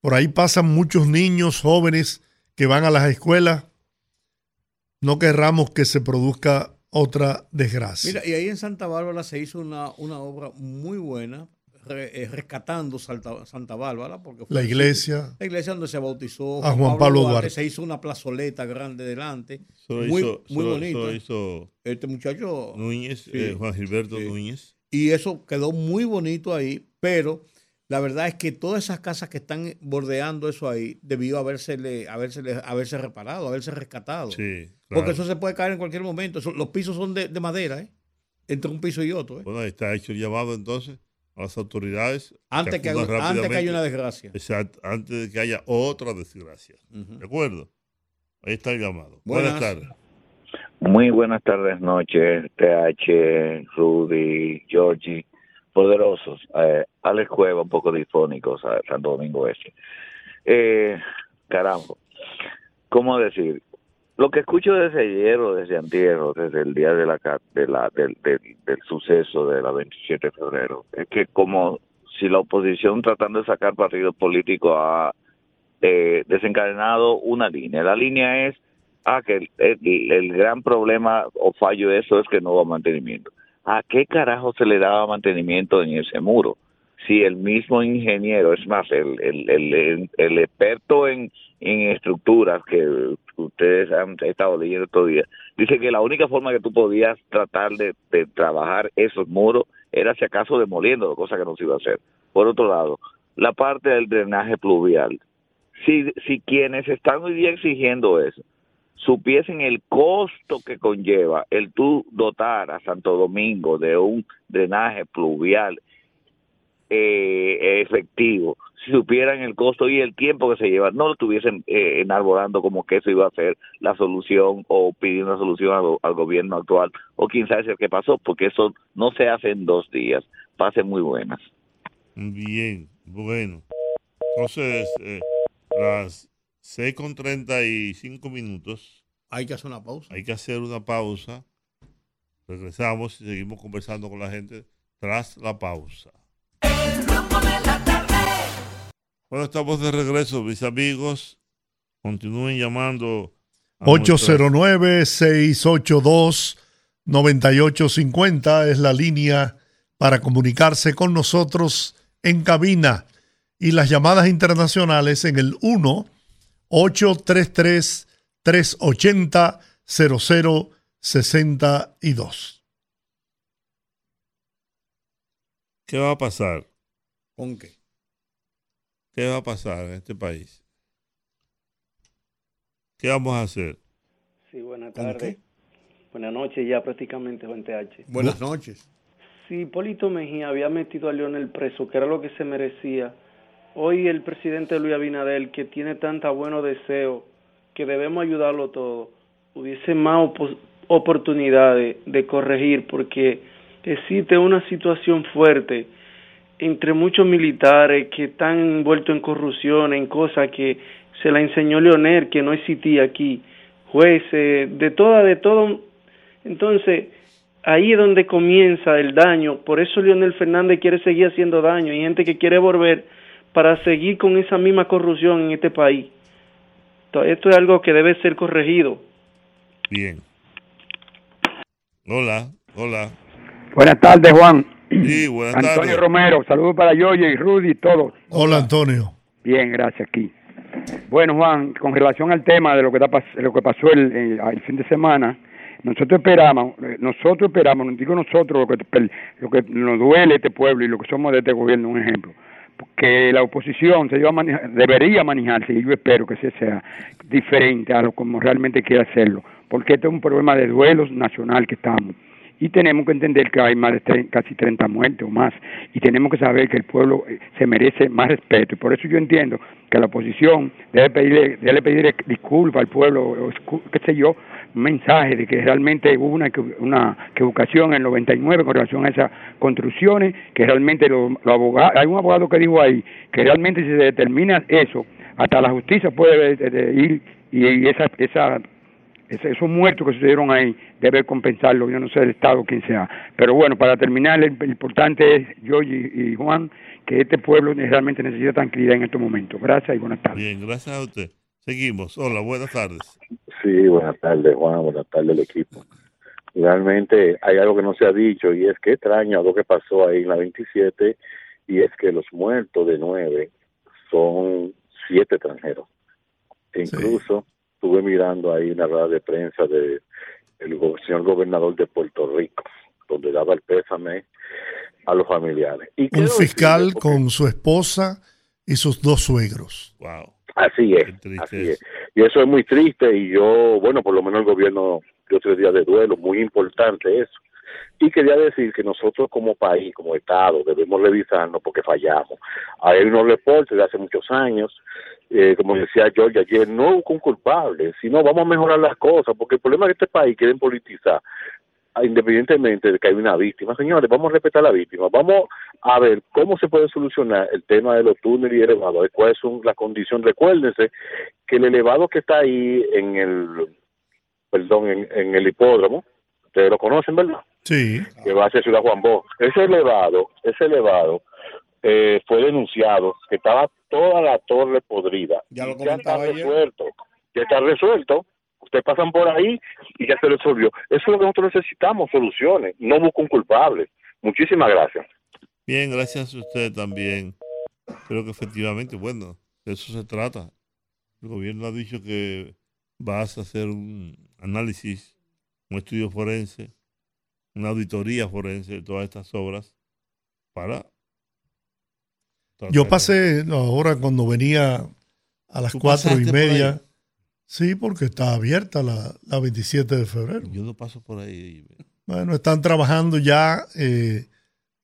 S1: Por ahí pasan muchos niños jóvenes que van a las escuelas. No querramos que se produzca otra desgracia.
S2: Mira, y ahí en Santa Bárbara se hizo una, una obra muy buena, re- eh, rescatando Salta- Santa Bárbara. Porque fue
S1: La iglesia.
S2: La iglesia donde se bautizó
S1: A Juan Pablo Duarte.
S2: Se hizo una plazoleta grande delante. Muy
S3: hizo-
S2: muy bonita.
S3: hizo
S2: este muchacho.
S3: Núñez,
S2: Sí.
S3: eh, Juan Gilberto
S2: Sí.
S3: Núñez.
S2: Y eso quedó muy bonito ahí, pero la verdad es que todas esas casas que están bordeando eso ahí debió habérsele, habérsele, haberse reparado, haberse rescatado.
S3: Sí, claro.
S2: Porque eso se puede caer en cualquier momento. Eso- los pisos son de, de madera, ¿eh? Entre un piso y otro, ¿eh?
S3: Bueno, está hecho el llamado entonces a las autoridades.
S2: Antes que haga- antes que haya una desgracia.
S3: Exacto, antes de que haya otra desgracia. ¿De acuerdo? Ahí está el llamado. Buenas,
S15: Buenas.
S3: tardes.
S15: Muy buenas tardes, noches, TH, Rudy, Georgie, poderosos. Eh, Alex Cueva, un poco difónico, ¿sabes? Santo Domingo Este. Eh, caramba, ¿cómo decir? Lo que escucho desde ayer o desde antier o desde el día de la, de la, del, del, del suceso de la 27 de febrero es que como si la oposición tratando de sacar partido político ha eh, desencadenado una línea. La línea es ah, que el, gran problema o fallo de eso es que no hubo mantenimiento. ¿A qué carajo se le daba mantenimiento en ese muro? Si el mismo ingeniero, es más, el, el, el experto en, en estructuras que ustedes han estado leyendo todavía, dice que la única forma que tú podías tratar de, trabajar esos muros era si acaso demoliendo, cosa que no se iba a hacer. Por otro lado, la parte del drenaje pluvial. Si, si quienes están hoy día exigiendo eso supiesen el costo que conlleva el tú dotar a Santo Domingo de un drenaje pluvial eh, efectivo, si supieran el costo y el tiempo que se lleva, no lo estuviesen eh, enarbolando como que eso iba a ser la solución o pidiendo una solución al, al gobierno actual o quién sabe si el que pasó, porque eso no se hace en dos días, pasen muy buenas.
S3: Bien, bueno. Entonces, eh, las 6 con 35 minutos.
S2: Hay que hacer una pausa.
S3: Hay que hacer una pausa. Regresamos y seguimos conversando con la gente tras la pausa. Bueno, estamos de regreso, mis amigos. Continúen llamando. a nuestra-
S1: 809-682-9850 es la línea para comunicarse con nosotros en cabina y las llamadas internacionales en el 1-833-380-0062.
S3: ¿Qué va a pasar?
S2: ¿Con qué?
S3: ¿Qué va a pasar en este país? ¿Qué vamos a hacer?
S16: Sí, buenas
S2: ¿Con
S16: tardes. Buenas noches ya prácticamente, Juan TH.
S2: Buenas noches.
S16: Si Hipólito Mejía había metido a Leonel preso, que era lo que se merecía, hoy el presidente Luis Abinader, que tiene tanta buenos deseos, que debemos ayudarlo todo, hubiese más opo- oportunidades de corregir, porque existe una situación fuerte entre muchos militares que están envueltos en corrupción, en cosas que se la enseñó Leonel, que no existía aquí, jueces, de toda, de todo. Entonces, ahí es donde comienza el daño. Por eso Leonel Fernández quiere seguir haciendo daño. Hay gente que quiere volver para seguir con esa misma corrupción en este país. To- Esto es algo que debe ser corregido.
S3: Bien. Hola, hola.
S17: Buenas tardes, Juan.
S3: Sí, buenas
S17: Antonio
S3: tardes.
S17: Romero, saludos para Yoyo y Rudy y todos.
S1: Hola, Antonio.
S17: Bien, gracias aquí. Bueno, Juan, con relación al tema de lo que, está pas- lo que pasó el, el fin de semana, nosotros esperamos, eh, nosotros esperamos, no digo nosotros, lo que, lo que nos duele este pueblo y lo que somos de este gobierno, un ejemplo, que la oposición se iba a manejar- debería manejarse, y yo espero que se sea diferente a lo como realmente quiere hacerlo, porque este es un problema de duelos nacional que estamos. Y tenemos que entender que hay más de casi 30 muertes o más. Y tenemos que saber que el pueblo eh, se merece más respeto. Y por eso yo entiendo que la oposición debe pedirle, debe pedirle disculpas al pueblo, qué sé yo, un mensaje de que realmente hubo una, una equivocación en el 99 con relación a esas construcciones, que realmente lo abogados, hay un abogado que dijo ahí que realmente si se determina eso, hasta la justicia puede de- de ir y, y esa, esa ese- esos muertos que sucedieron ahí debe compensarlo, yo no sé el Estado quién sea. Pero bueno, para terminar, el, el importante es, yo y, y Juan, que este pueblo realmente necesita tranquilidad en estos momentos. Gracias y buenas tardes.
S3: Bien, gracias a usted. Seguimos. Hola, buenas tardes.
S18: Sí, buenas tardes, Juan, buenas tardes el equipo. Realmente hay algo que no se ha dicho y es que extraño algo que pasó ahí en la 27 y es que los muertos de nueve son siete extranjeros. E incluso estuve mirando ahí una rueda de prensa de el go- señor gobernador de Puerto Rico, donde daba el pésame a los familiares. Y
S1: Un fiscal
S18: decirle,
S1: con su esposa y sus dos suegros.
S3: Wow.
S18: Así es, así es. Y eso es muy triste y yo, bueno, por lo menos el gobierno dio tres días de duelo, muy importante eso. Y quería decir que nosotros como país, como Estado, debemos revisarnos porque fallamos. Hay unos reportes de hace muchos años, eh, como decía George ayer, no hubo un culpable, sino vamos a mejorar las cosas, porque el problema es que este país quieren politizar ah, independientemente de que hay una víctima. Señores, vamos a respetar a la víctima. Vamos a ver cómo se puede solucionar el tema de los túneles y elevados, cuáles son las condiciones. Recuérdense que el elevado que está ahí en el, perdón, en, en el hipódromo, ustedes lo conocen, ¿verdad?
S1: Sí.
S18: que va hacia Ciudad Juan Bosch. Ese elevado, ese elevado eh, fue denunciado que estaba toda la torre podrida.
S2: Ya lo
S18: está
S2: comentaba ayer.
S18: resuelto. Ya está resuelto. Ustedes pasan por ahí y ya se resolvió. Eso es lo que nosotros necesitamos, soluciones. No busco un culpable. Muchísimas gracias.
S3: Bien, gracias a usted también. Creo que efectivamente, bueno, de eso se trata. El gobierno ha dicho que vas a hacer un análisis, un estudio forense, una auditoría forense de todas estas obras para...
S1: Yo pasé ahora cuando venía a las
S3: ¿Tú
S1: cuatro y
S3: por
S1: media. Sí, porque está abierta la, la 27 de febrero.
S3: Yo no paso por ahí.
S1: Bueno, están trabajando ya eh,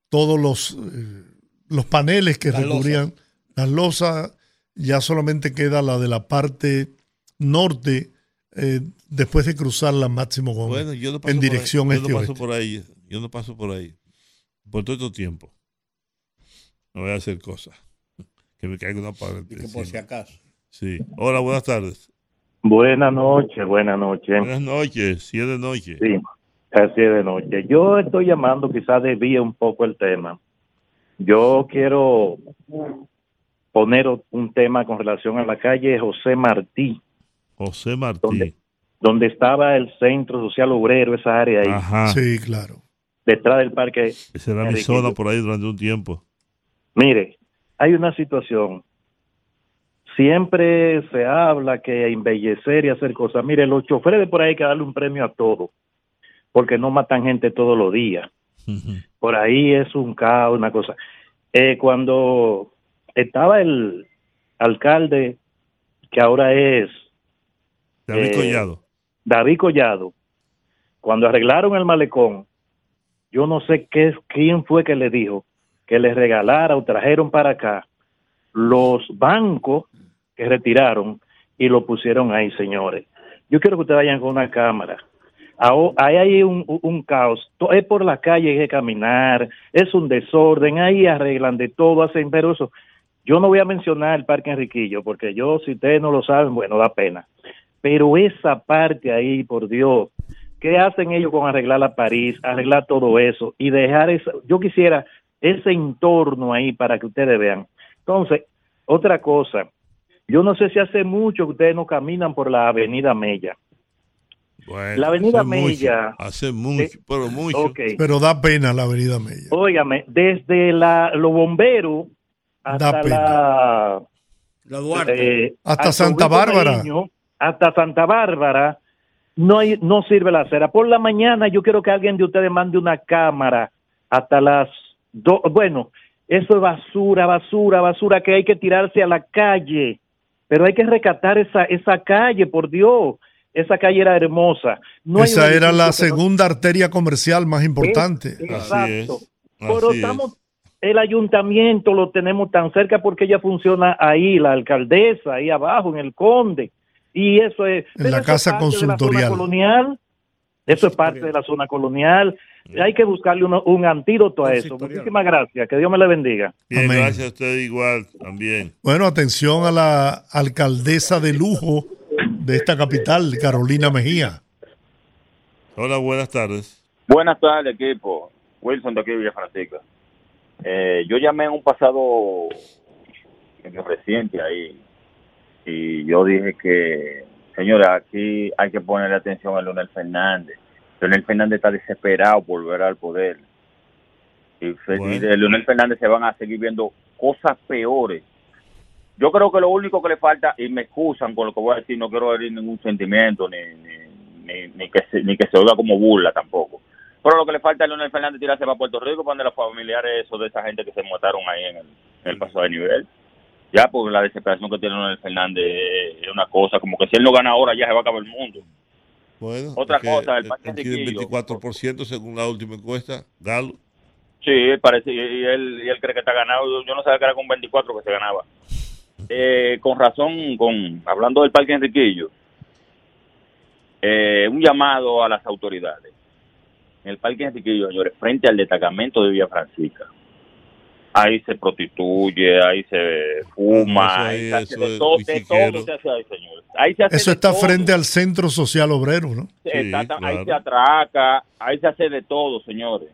S1: todos los, eh, los paneles que recubrían las losas. Ya solamente queda la de la parte norte eh, después de cruzar la Máximo Gómez
S3: Bueno, yo no paso
S1: en
S3: por ahí,
S1: dirección
S3: yo
S1: este
S3: no paso
S1: oeste.
S3: por ahí. Yo no paso por ahí. Por todo este tiempo. No voy a hacer cosas. Que me caiga una pared.
S2: Y que por si acaso.
S3: Sí. Hola, buenas tardes.
S19: Buenas noches, buenas noches.
S3: Buenas noches, si es de noche.
S19: Sí, así es de noche. Yo estoy llamando, quizás desvíe un poco el tema. Yo quiero poner un tema con relación a la calle José Martí,
S3: José Martí.
S19: donde, donde estaba el Centro Social Obrero, esa área ahí,
S3: Ajá.
S1: Sí, claro.
S19: detrás del parque.
S3: Esa era mi zona por ahí durante un tiempo.
S19: Mire, hay una situación. Siempre se habla que embellecer y hacer cosas. Mire, los choferes de por ahí hay que darle un premio a todo, porque no matan gente todos los días. Por ahí es un caos, una cosa. Eh, cuando estaba el alcalde, que ahora es
S3: David
S19: Eh,
S3: Collado.
S19: David Collado, cuando arreglaron el malecón, yo no sé qué, quién fue que le dijo que le regalara o trajeron para acá los bancos que retiraron y lo pusieron ahí, señores. Yo quiero que ustedes vayan con una cámara. Ahí hay un, un- caos. Es por la calle hay que caminar, es un desorden, ahí arreglan de todo, hacen, pero eso. Yo no voy a mencionar el Parque Enriquillo, porque yo, si ustedes no lo saben, bueno, da pena. Pero esa parte ahí, por Dios, ¿qué hacen ellos con arreglar la París, arreglar todo eso y dejar eso? Yo quisiera ese entorno ahí para que ustedes vean. Entonces, otra cosa, yo no sé si hace mucho que ustedes no caminan por la Avenida Mella.
S3: Bueno,
S19: La Avenida
S3: hace mucho,
S19: Mella.
S3: hace mucho, pero mucho.
S1: Pero da pena la Avenida Mella.
S19: Óigame, desde la, los bomberos hasta
S1: Da pena.
S19: la...
S2: La Duarte.
S19: eh,
S1: Hasta Santa Bárbara.
S19: Mariño, hasta Santa Bárbara, no, hay, no sirve la acera. Por la mañana yo quiero que alguien de ustedes mande una cámara hasta las dos. Bueno, eso es basura, basura, basura que hay que tirarse a la calle. Pero hay que recatar esa, esa calle, por Dios. Esa calle era hermosa. No
S1: Esa era la
S19: no-
S1: segunda arteria comercial más importante.
S19: Exacto. Pero estamos, el ayuntamiento lo tenemos tan cerca porque ella funciona ahí, la alcaldesa, ahí abajo, en el Conde. Y eso es.
S1: En la
S19: es
S1: casa
S19: parte de la zona
S1: consultorial.
S19: colonial. Eso es parte de la zona colonial. Hay que buscarle uno- un antídoto a eso. Muchísimas gracias. Que Dios me le bendiga.
S3: Bien,
S1: Amén.
S3: gracias a usted igual también.
S1: Bueno, atención a la alcaldesa de lujo de esta capital, Carolina Mejía.
S3: Hola, buenas tardes.
S20: Buenas tardes, equipo. Wilson de aquí de Villa Francisca. Eh, yo llamé en un pasado reciente ahí y yo dije que, señora, aquí hay que ponerle atención a Leonel Fernández. Leonel Fernández está desesperado por volver al poder. Y,
S3: Bueno.
S20: y de Leonel Fernández se van a seguir viendo cosas peores. Yo creo que lo único que le falta, y me excusan con lo que voy a decir, no quiero herir ningún sentimiento, ni, ni, ni, ni que, se, ni que se oiga como burla tampoco. Pero lo que le falta a Leonel Fernández tirarse para Puerto Rico, para donde los familiares esos de esa gente que se mataron ahí en el, en el paso de nivel. Ya, porque la desesperación que tiene Leonel Fernández es una cosa, como que si él no gana ahora ya se va a acabar el mundo.
S3: Bueno,
S20: Otra cosa, el
S3: él- tiene
S20: Enriquillo.
S3: 24% según la última encuesta. Galo.
S20: Sí, parece, y él, y él cree que está ganado. Yo, yo no sabía que era con 24 que se ganaba. Eh, con razón, con hablando del Parque Enriquillo, eh, un llamado a las autoridades. En el Parque Enriquillo, señores, frente al destacamento de Villa Francisca. Ahí se prostituye, ahí se fuma,
S3: Ah,
S20: ahí
S3: ahí,
S20: se hace
S3: eso
S20: de, todo, de todo se hace ahí, señores. Ahí se hace
S1: Eso está
S20: todo.
S1: frente al Centro Social Obrero, ¿no?
S20: Exacta- Ahí se atraca, ahí se hace de todo, señores.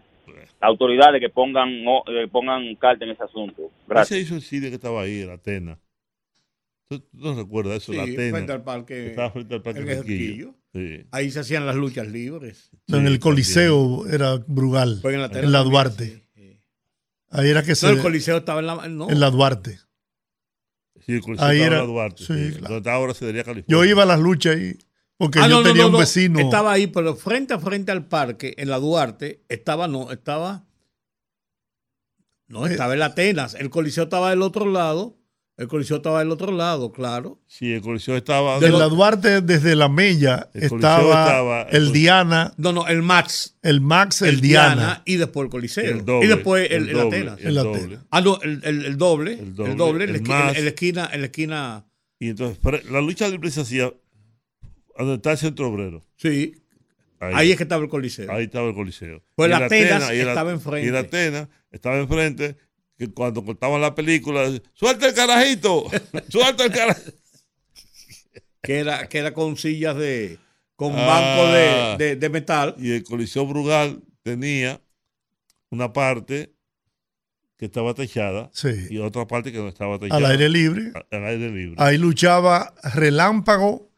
S20: Autoridades que pongan o- eh, pongan carta en ese asunto.
S3: Ahí
S20: Gracias.
S3: se hizo el cine que estaba ahí, en Atena. ¿Tú, tú no recuerdas eso?
S2: Sí,
S3: la Atena.
S2: frente al parque.
S3: Estaba frente al parque
S2: en
S3: Enriquillo.
S2: Enriquillo.
S3: Sí.
S2: Ahí se hacían las luchas libres.
S1: No, en el Coliseo era Brugal,
S2: Pues en la
S1: en Duarte. Ahí era que se...
S2: No, el Coliseo estaba en la. No.
S1: En la Duarte.
S3: Sí, el Coliseo
S1: Ahí
S3: estaba
S1: era-
S3: en la Duarte.
S1: sí,
S3: sí.
S1: claro.
S3: Ahora Cedería California.
S1: Yo iba a las luchas ahí, porque
S2: Ah,
S1: yo
S2: no,
S1: tenía
S2: no,
S1: un
S2: no.
S1: vecino.
S2: Estaba ahí, pero frente a frente al parque, en la Duarte, estaba, no, estaba. No, estaba en la Atenas. El Coliseo estaba del otro lado. El Coliseo estaba del otro lado, claro.
S3: Sí, el Coliseo estaba...
S1: En la Duarte, desde la Mella,
S3: El Coliseo
S1: estaba,
S3: estaba-
S1: el Diana,
S2: No, no, el Max.
S1: el Max, el, Diana.
S2: y después el Coliseo.
S3: El doble,
S2: y después el,
S3: el
S2: el
S3: doble,
S2: Atenas.
S3: el El doble. doble.
S2: Ah, no, el, el- el doble. El
S3: doble,
S2: doble. en, la
S3: el
S2: esquina, la esquina. En la esquina.
S3: Y entonces, la lucha libre se hacía donde está el centro obrero.
S2: Sí. Ahí es que estaba el Coliseo.
S3: Ahí estaba el Coliseo.
S2: Pues
S3: Y
S2: la
S3: el
S2: Atenas
S3: el-
S2: estaba enfrente.
S3: Y la Atena estaba enfrente, que cuando cortaban la película, ¡suelta el carajito! <laughs> ¡Suelta el carajito!
S2: Que era, que era con sillas de. con
S3: Ah.
S2: banco de, de- de metal.
S3: Y el Coliseo Brugal tenía una parte que estaba techada
S1: Sí.
S3: y otra parte que no estaba techada.
S1: Al aire libre.
S3: A- Al aire libre.
S1: Ahí luchaba Relámpago,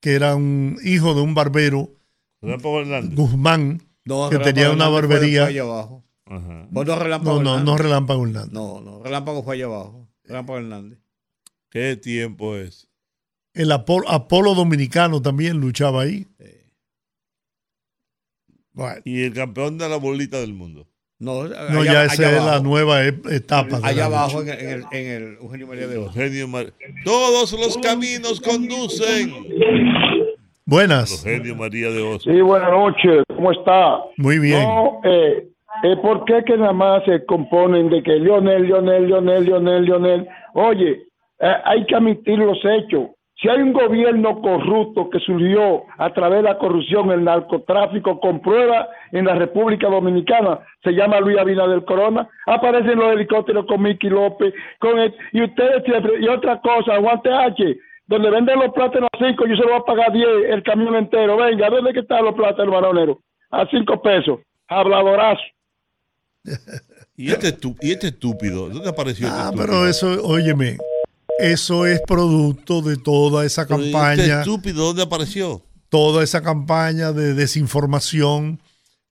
S1: que era un hijo de un barbero,
S3: Relámpago Hernández.
S1: Guzmán,
S2: No,
S1: que
S2: Relámpago
S1: tenía una barbería.
S2: abajo.
S3: Ajá.
S2: No, Relámpago
S1: No, no. Relámpago Hernández.
S2: No, no, Relámpago fue allá abajo. Relámpago Hernández.
S3: ¿Qué tiempo es?
S1: El Apolo, Apolo Dominicano también luchaba ahí. Bueno,
S3: Y el campeón de la bolita del mundo.
S2: No,
S1: no,
S2: allá-
S1: ya esa es la
S2: abajo.
S1: nueva etapa.
S2: Allá abajo en el, en el, en el Eugenio María de Oz.
S3: Eugenio Mar- Todos los caminos conducen.
S1: Buenas.
S3: Eugenio María de Oz.
S21: Sí, buenas noches, ¿cómo está?
S1: Muy bien.
S21: No, eh, eh, ¿por qué que nada más se componen de que Lionel, Lionel, Lionel, Lionel, Lionel? Oye, eh, hay que admitir los hechos. Si hay un gobierno corrupto que surgió a través de la corrupción, el narcotráfico, con prueba en la República Dominicana, se llama Luis Abinader Corona, aparecen los helicópteros con Miki López, con el- y ustedes siempre, y otra cosa, aguante H, donde venden los plátanos a 5, yo se lo voy a pagar 10 el camión entero, venga, ¿dónde que están los plátanos varoneros? A 5 pesos, habladorazo.
S3: ¿Y este, y este estúpido? ¿Dónde apareció este
S1: Ah,
S3: estúpido?
S1: pero eso, óyeme, eso es producto de toda esa
S3: Pero, ¿y Este
S1: campaña.
S3: estúpido dónde apareció?
S1: toda esa campaña de desinformación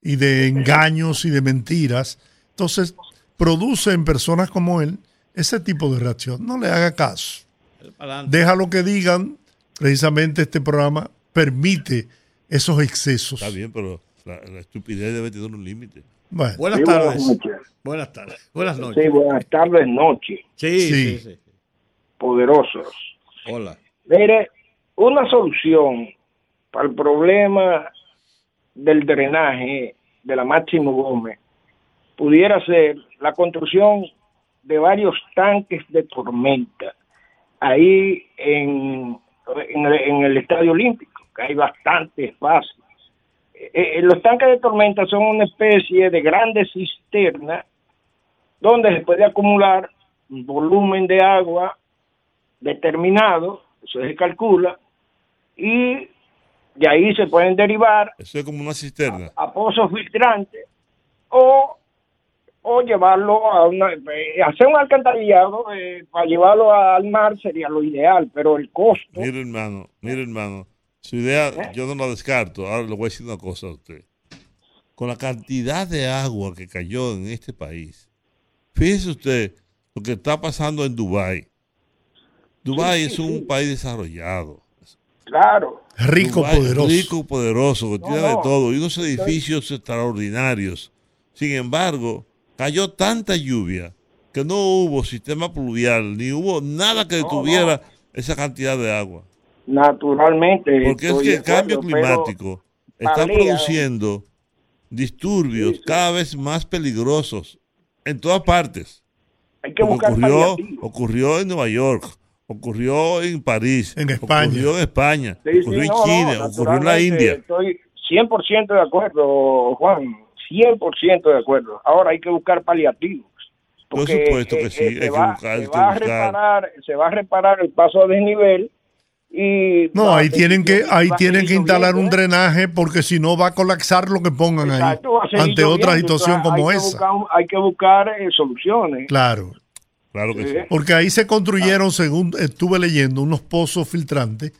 S1: y de engaños y de mentiras. Entonces, produce en personas como él ese tipo de reacción. No le haga caso. Déjalo que digan. Precisamente este programa permite esos excesos.
S3: Está bien, pero la, la estupidez debe tener un límite.
S1: Bueno.
S2: Buenas
S21: Sí,
S2: tardes.
S21: buenas noches.
S2: Buenas tardes. Buenas noches.
S21: Sí, buenas tardes, noche.
S2: Sí,
S1: Sí.
S2: sí, sí.
S21: Poderosos.
S2: Hola.
S21: Mire, una solución para el problema del drenaje de la Máximo Gómez pudiera ser la construcción de varios tanques de tormenta ahí en, en, el, en el Estadio Olímpico, que hay bastante espacio. Eh, eh, los tanques de tormenta son una especie de grandes cisternas donde se puede acumular un volumen de agua determinado, eso se calcula, y de ahí se pueden derivar
S3: Eso es como una cisterna.
S21: a pozos filtrantes o, o llevarlo a una, eh, hacer un alcantarillado eh, para llevarlo al mar sería lo ideal, pero el costo
S3: Mire, hermano, mire, hermano. Su idea,
S21: ¿Eh?
S3: yo no la descarto. Ahora le voy a decir una cosa a usted. Con la cantidad de agua que cayó en este país, fíjese usted lo que está pasando en Dubái. Dubái
S21: Sí,
S3: es un
S21: sí. <laughs>
S3: país desarrollado.
S21: claro,
S1: Rico,
S3: Dubái,
S1: poderoso.
S3: Rico, poderoso, que
S21: No,
S3: tiene de todo. Y unos edificios extraordinarios. Sin embargo, cayó tanta lluvia que no hubo sistema pluvial, ni hubo nada que
S21: No,
S3: detuviera esa cantidad de agua.
S21: Naturalmente.
S3: Porque es que el cambio climático está produciendo disturbios cada vez más peligrosos en todas partes.
S21: hay que buscar
S3: ocurrió,
S21: paliativos.
S3: ocurrió en Nueva York, ocurrió en París,
S1: En España.
S3: ocurrió en España,
S21: Sí, sí,
S3: ocurrió en
S21: no, no,
S3: China, ocurrió en la India.
S21: Estoy 100% de acuerdo, Juan, 100% de acuerdo. Ahora hay que buscar paliativos.
S3: Por supuesto que
S21: eh,
S3: sí,
S21: eh,
S3: hay
S21: se
S3: que
S21: va,
S3: buscar, hay que
S21: va a
S3: buscar.
S21: reparar, se va a reparar el paso a desnivel y
S1: No, ahí tienen que, ahí tienen que instalar un
S21: ¿eh?
S1: drenaje porque si no va a colapsar lo que pongan ahí
S21: Exacto,
S1: ante otra situación
S21: entonces
S1: como
S21: hay que
S1: esa.
S21: buscar hay que buscar eh, soluciones.
S1: Claro.
S3: Claro que
S21: Sí.
S3: sí.
S1: Porque ahí se construyeron, según estuve leyendo, unos pozos filtrantes,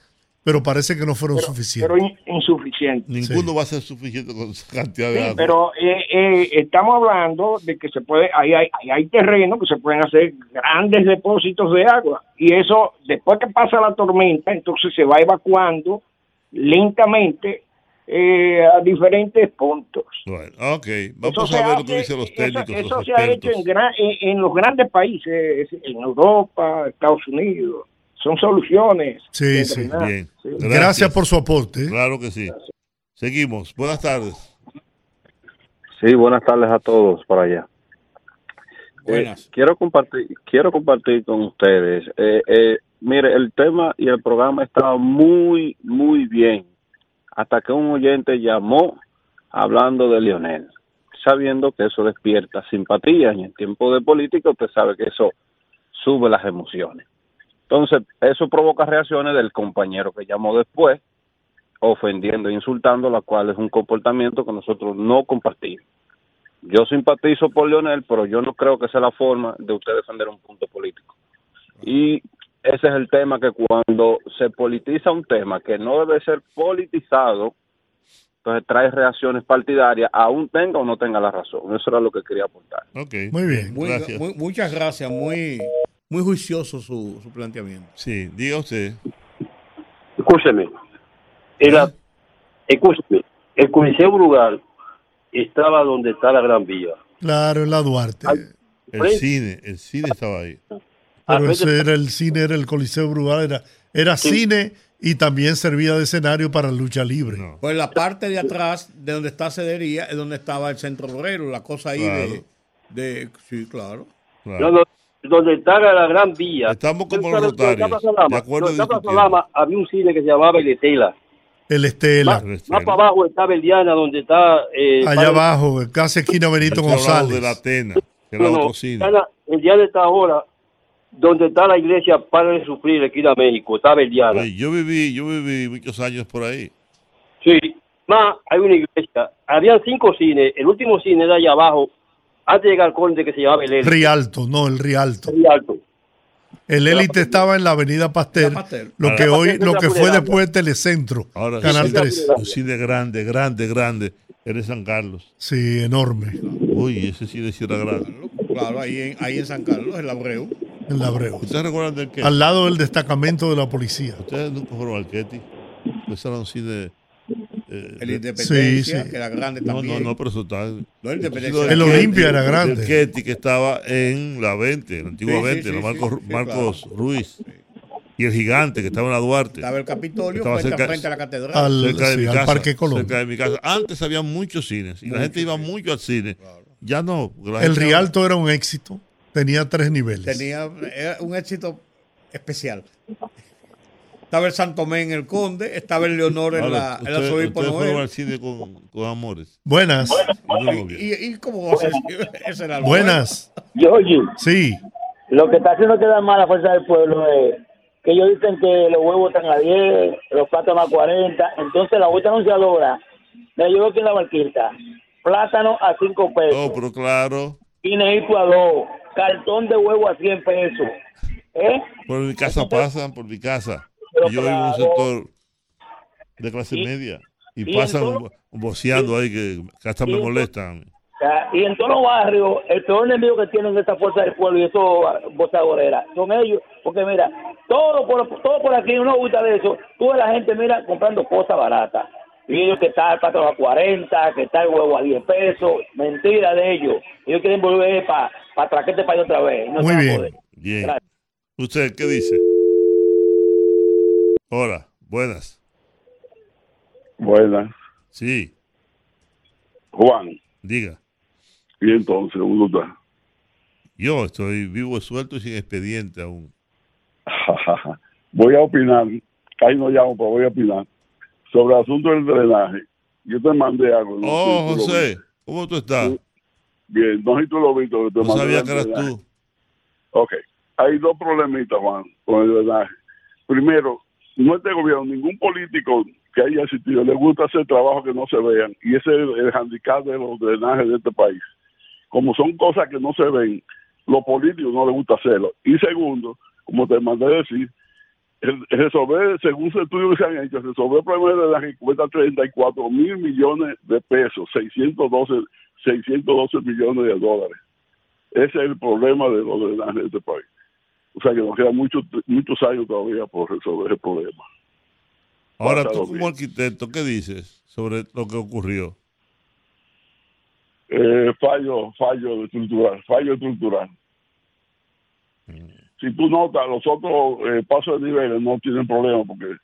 S1: pero parece que no fueron suficientes.
S21: Pero in- insuficiente.
S3: Ninguno va a ser suficiente con esa cantidad de
S21: Sí,
S3: agua.
S21: pero eh, eh, estamos hablando de que se puede, ahí hay, ahí hay terreno que se pueden hacer grandes depósitos de agua y eso después que pasa la tormenta, entonces se va evacuando lentamente eh, a diferentes puntos.
S3: Bueno, ok, vamos
S21: Eso se
S3: a ver lo que dicen los técnicos,
S21: Eso,
S3: los
S21: se ha hecho en, gran- en, en los grandes países, en Europa, Estados Unidos. Son soluciones.
S1: Sí, sí.
S3: Bien.
S21: Sí.
S1: Gracias. por su aporte. ¿eh?
S3: Claro que sí. Seguimos. Buenas tardes.
S22: Sí, buenas tardes a todos por allá. Eh,
S2: Buenas.
S22: quiero compartir, quiero compartir con ustedes. Eh, eh, mire, el tema y el programa estaba muy, muy bien, hasta que un oyente llamó hablando de Lionel, sabiendo que eso despierta simpatía y en tiempo de política usted sabe que eso sube las emociones. Entonces, eso provoca reacciones del compañero que llamó después, ofendiendo e insultando, la cual es un comportamiento que nosotros no compartimos. Yo simpatizo por Leonel, pero yo no creo que sea la forma de usted defender un punto político. Y ese es el tema que cuando se politiza un tema que no debe ser politizado, entonces trae reacciones partidarias, aún tenga o no tenga la razón. Eso era lo que quería aportar.
S1: Muy bien.
S2: Muy-
S3: Gracias.
S2: muy- muchas gracias. Muy, muy juicioso su, su planteamiento.
S3: Sí, diga usted.
S23: Escúcheme. Era, escúcheme. El Coliseo Brugal estaba donde está la Gran Vía.
S1: Claro, en la Duarte.
S3: El cine, el cine estaba ahí.
S1: Pero ese era el cine, era el Coliseo Brugal, era, era cine y también servía de escenario para lucha libre.
S2: Pues la parte de atrás, de donde está Cedería, es donde estaba el centro obrero, la cosa ahí de, de... Sí, claro.
S23: No, no, donde está la Gran Vía.
S3: Estamos como los rotarios, de acuerdo
S23: donde está Plaza
S3: discutiendo.
S23: Lama, había un cine que se llamaba El Estela.
S1: El Estela.
S23: Más, más para abajo está Verdiana, donde está... Eh,
S1: Allá abajo, casi esquina Benito González.
S3: de la Atena, que
S23: No,
S3: era
S23: no,
S3: otro cine.
S23: Verdiana- Verdiana está ahora donde está la iglesia Padre de Sufrir, esquina México. Está.
S3: Oye, yo viví, yo viví muchos años por ahí.
S23: Sí, más hay una iglesia. Habían cinco cines. El último cine era allá abajo, antes de llegar al conde que se llamaba el Élite.
S1: Rialto, no, el Rialto.
S23: Rialto.
S1: El élite estaba en la avenida Pastel, lo que hoy, lo que fue después Telecentro,
S3: Ahora
S1: Canal
S3: sí,
S1: 3.
S3: Un cine grande, grande, grande. Era en San Carlos.
S1: Sí, enorme.
S3: Uy, ese sí era grande.
S2: Claro, ahí en, ahí en San Carlos, el Abreu.
S1: En la Abreu.
S3: ¿Ustedes recuerdan del qué?
S1: Al lado del destacamento de la policía.
S3: ¿Ustedes nunca fueron al Ketty? Ese era un cine. Eh,
S2: El
S3: de-
S2: Independencia, Sí, sí. que era grande
S3: no,
S2: también.
S3: No, no, pero eso está.
S2: No, el Independencia
S1: El Olimpia era grande.
S3: El Ketty, que estaba en la 20, la antigua
S2: Sí, sí,
S3: 20,
S2: sí,
S3: la Marcos, Marcos Ruiz. Y el gigante, que estaba en la Duarte.
S2: Estaba el Capitolio
S3: Estaba
S2: frente,
S3: cerca-
S2: frente a la catedral.
S1: Al-
S3: cerca de
S1: sí,
S3: mi
S1: al
S3: casa,
S1: Parque Colón.
S3: cerca de mi casa. Antes había muchos cines y la
S1: Mucho,
S3: gente iba mucho al cine. Ya no. la
S1: El Rialto era un éxito. Tenía tres niveles.
S2: Tenía era un éxito especial. Estaba el Santomé en el Conde, estaba el Leonor en
S3: Ahora,
S2: la, en la
S3: fueron
S2: Noel.
S3: al cine con, con amores.
S1: Buenas.
S2: ¿Y, y, y cómo va a ser? <laughs> Ese era el
S1: Buenas.
S10: Georgie,
S1: Sí.
S10: lo que está haciendo quedar mal la fuerza del pueblo es que ellos dicen que los huevos están a 10, los plátanos a 40, entonces la vuelta anunciadora me llevo aquí en la barquita, plátano a 5 pesos,
S3: Oh, pero claro.
S10: guineíto a 2, cartón de huevo a 100 pesos, ¿eh?
S3: Por mi casa pasan, por mi casa.
S10: Pero
S3: yo vivo en un
S10: claro.
S3: sector de clase
S10: Y-
S3: media. Y, pasan
S10: todo-
S3: voceando ahí que, que hasta me molestan.
S10: Y en todos los barrios, el peor enemigo que tienen esta fuerza del pueblo y esos bozagoreras son ellos. Porque mira, todo por, todo por aquí, no gusta de eso. Toda la gente, mira, comprando cosas baratas. Y ellos que está el patrón a 40, que está el huevo a 10 pesos. Mentira de ellos. Ellos quieren volver para pa traquete para otra vez. No
S3: Muy bien.
S10: poder.
S3: Bien.
S10: Gracias.
S3: ¿Usted qué dice? Hola, buenas.
S24: Buenas.
S3: Sí,
S24: Juan,
S3: diga.
S24: y entonces, ¿cómo tú estás?
S3: Yo estoy vivo, suelto y sin expediente aún. <laughs>
S24: voy a opinar, ahí no llamo, pero voy a opinar sobre el asunto del drenaje. Yo te mandé algo. no
S3: Oh,
S24: si
S3: José. ¿cómo tú estás?
S24: Bien, no sé si tú lo viste. te
S3: No sabía que eras tú.
S24: Ok, hay dos problemitas, Juan, con el drenaje. Primero, no este gobierno, ningún político que haya asistido le gusta hacer trabajo que no se vean. Y ese es el, handicap de los drenajes de este país. Como son cosas que no se ven, los políticos no les gusta hacerlo. Y segundo, como te mandé decir, resolver, según los estudios que se han hecho, resolver el problema de drenaje cuesta 34 mil millones de pesos, 612, 612 millones de dólares. Ese es el problema de los drenajes de este país. O sea que nos quedan muchos muchos años todavía por resolver el problema.
S3: Ahora tú como
S24: bien.
S3: arquitecto, ¿qué dices sobre lo que ocurrió?
S24: Eh, fallo, fallo estructural, fallo estructural. Si tú notas, los otros eh, pasos de niveles no tienen problema porque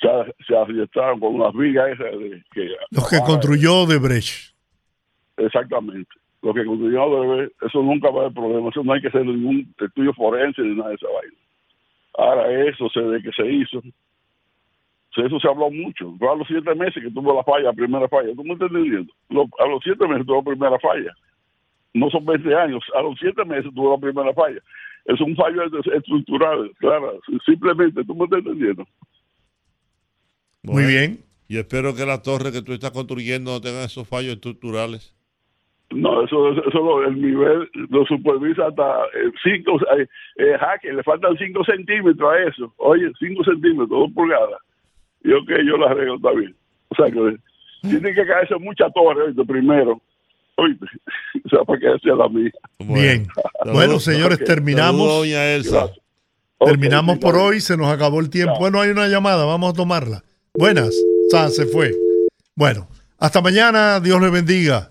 S24: se, se arriestaron con las vigas esas de, que
S1: Los que construyó de Brecht.
S24: Exactamente. Lo que construyó debe, eso nunca va a haber problema. Eso no hay que hacer ningún estudio forense ni nada de esa vaina. Ahora eso se de que se hizo. Eso se habló mucho. Fue a los siete meses que tuvo la falla, la primera falla. ¿Tú me estás entendiendo? Lo- a los siete meses tuvo la primera falla. No son 20 años. A los siete meses tuvo la primera falla. Es un fallo est- estructural, claro. Simplemente, ¿tú me estás entendiendo?
S1: Muy bien.
S3: Y espero que la torre que tú estás construyendo no tenga esos fallos estructurales.
S24: No, eso, eso, eso lo- el nivel lo supervisa hasta 5, eh, eh, jaque, le faltan 5 centímetros a eso. Oye, 5 centímetros, 2 pulgadas. Yo que yo lo arreglo, está bien. O sea que tiene que caerse mucha torre, oíste, primero. Oíste, <laughs> o sea, para que sea la mía.
S1: Bien. Bueno, señores,
S24: Ok.
S1: terminamos.
S24: Doña Elsa.
S1: Terminamos
S24: Ok,
S1: por hoy, se nos acabó el tiempo. Bueno, hay una llamada, vamos a tomarla. Buenas. Sa, se fue. Bueno, hasta mañana, Dios le bendiga.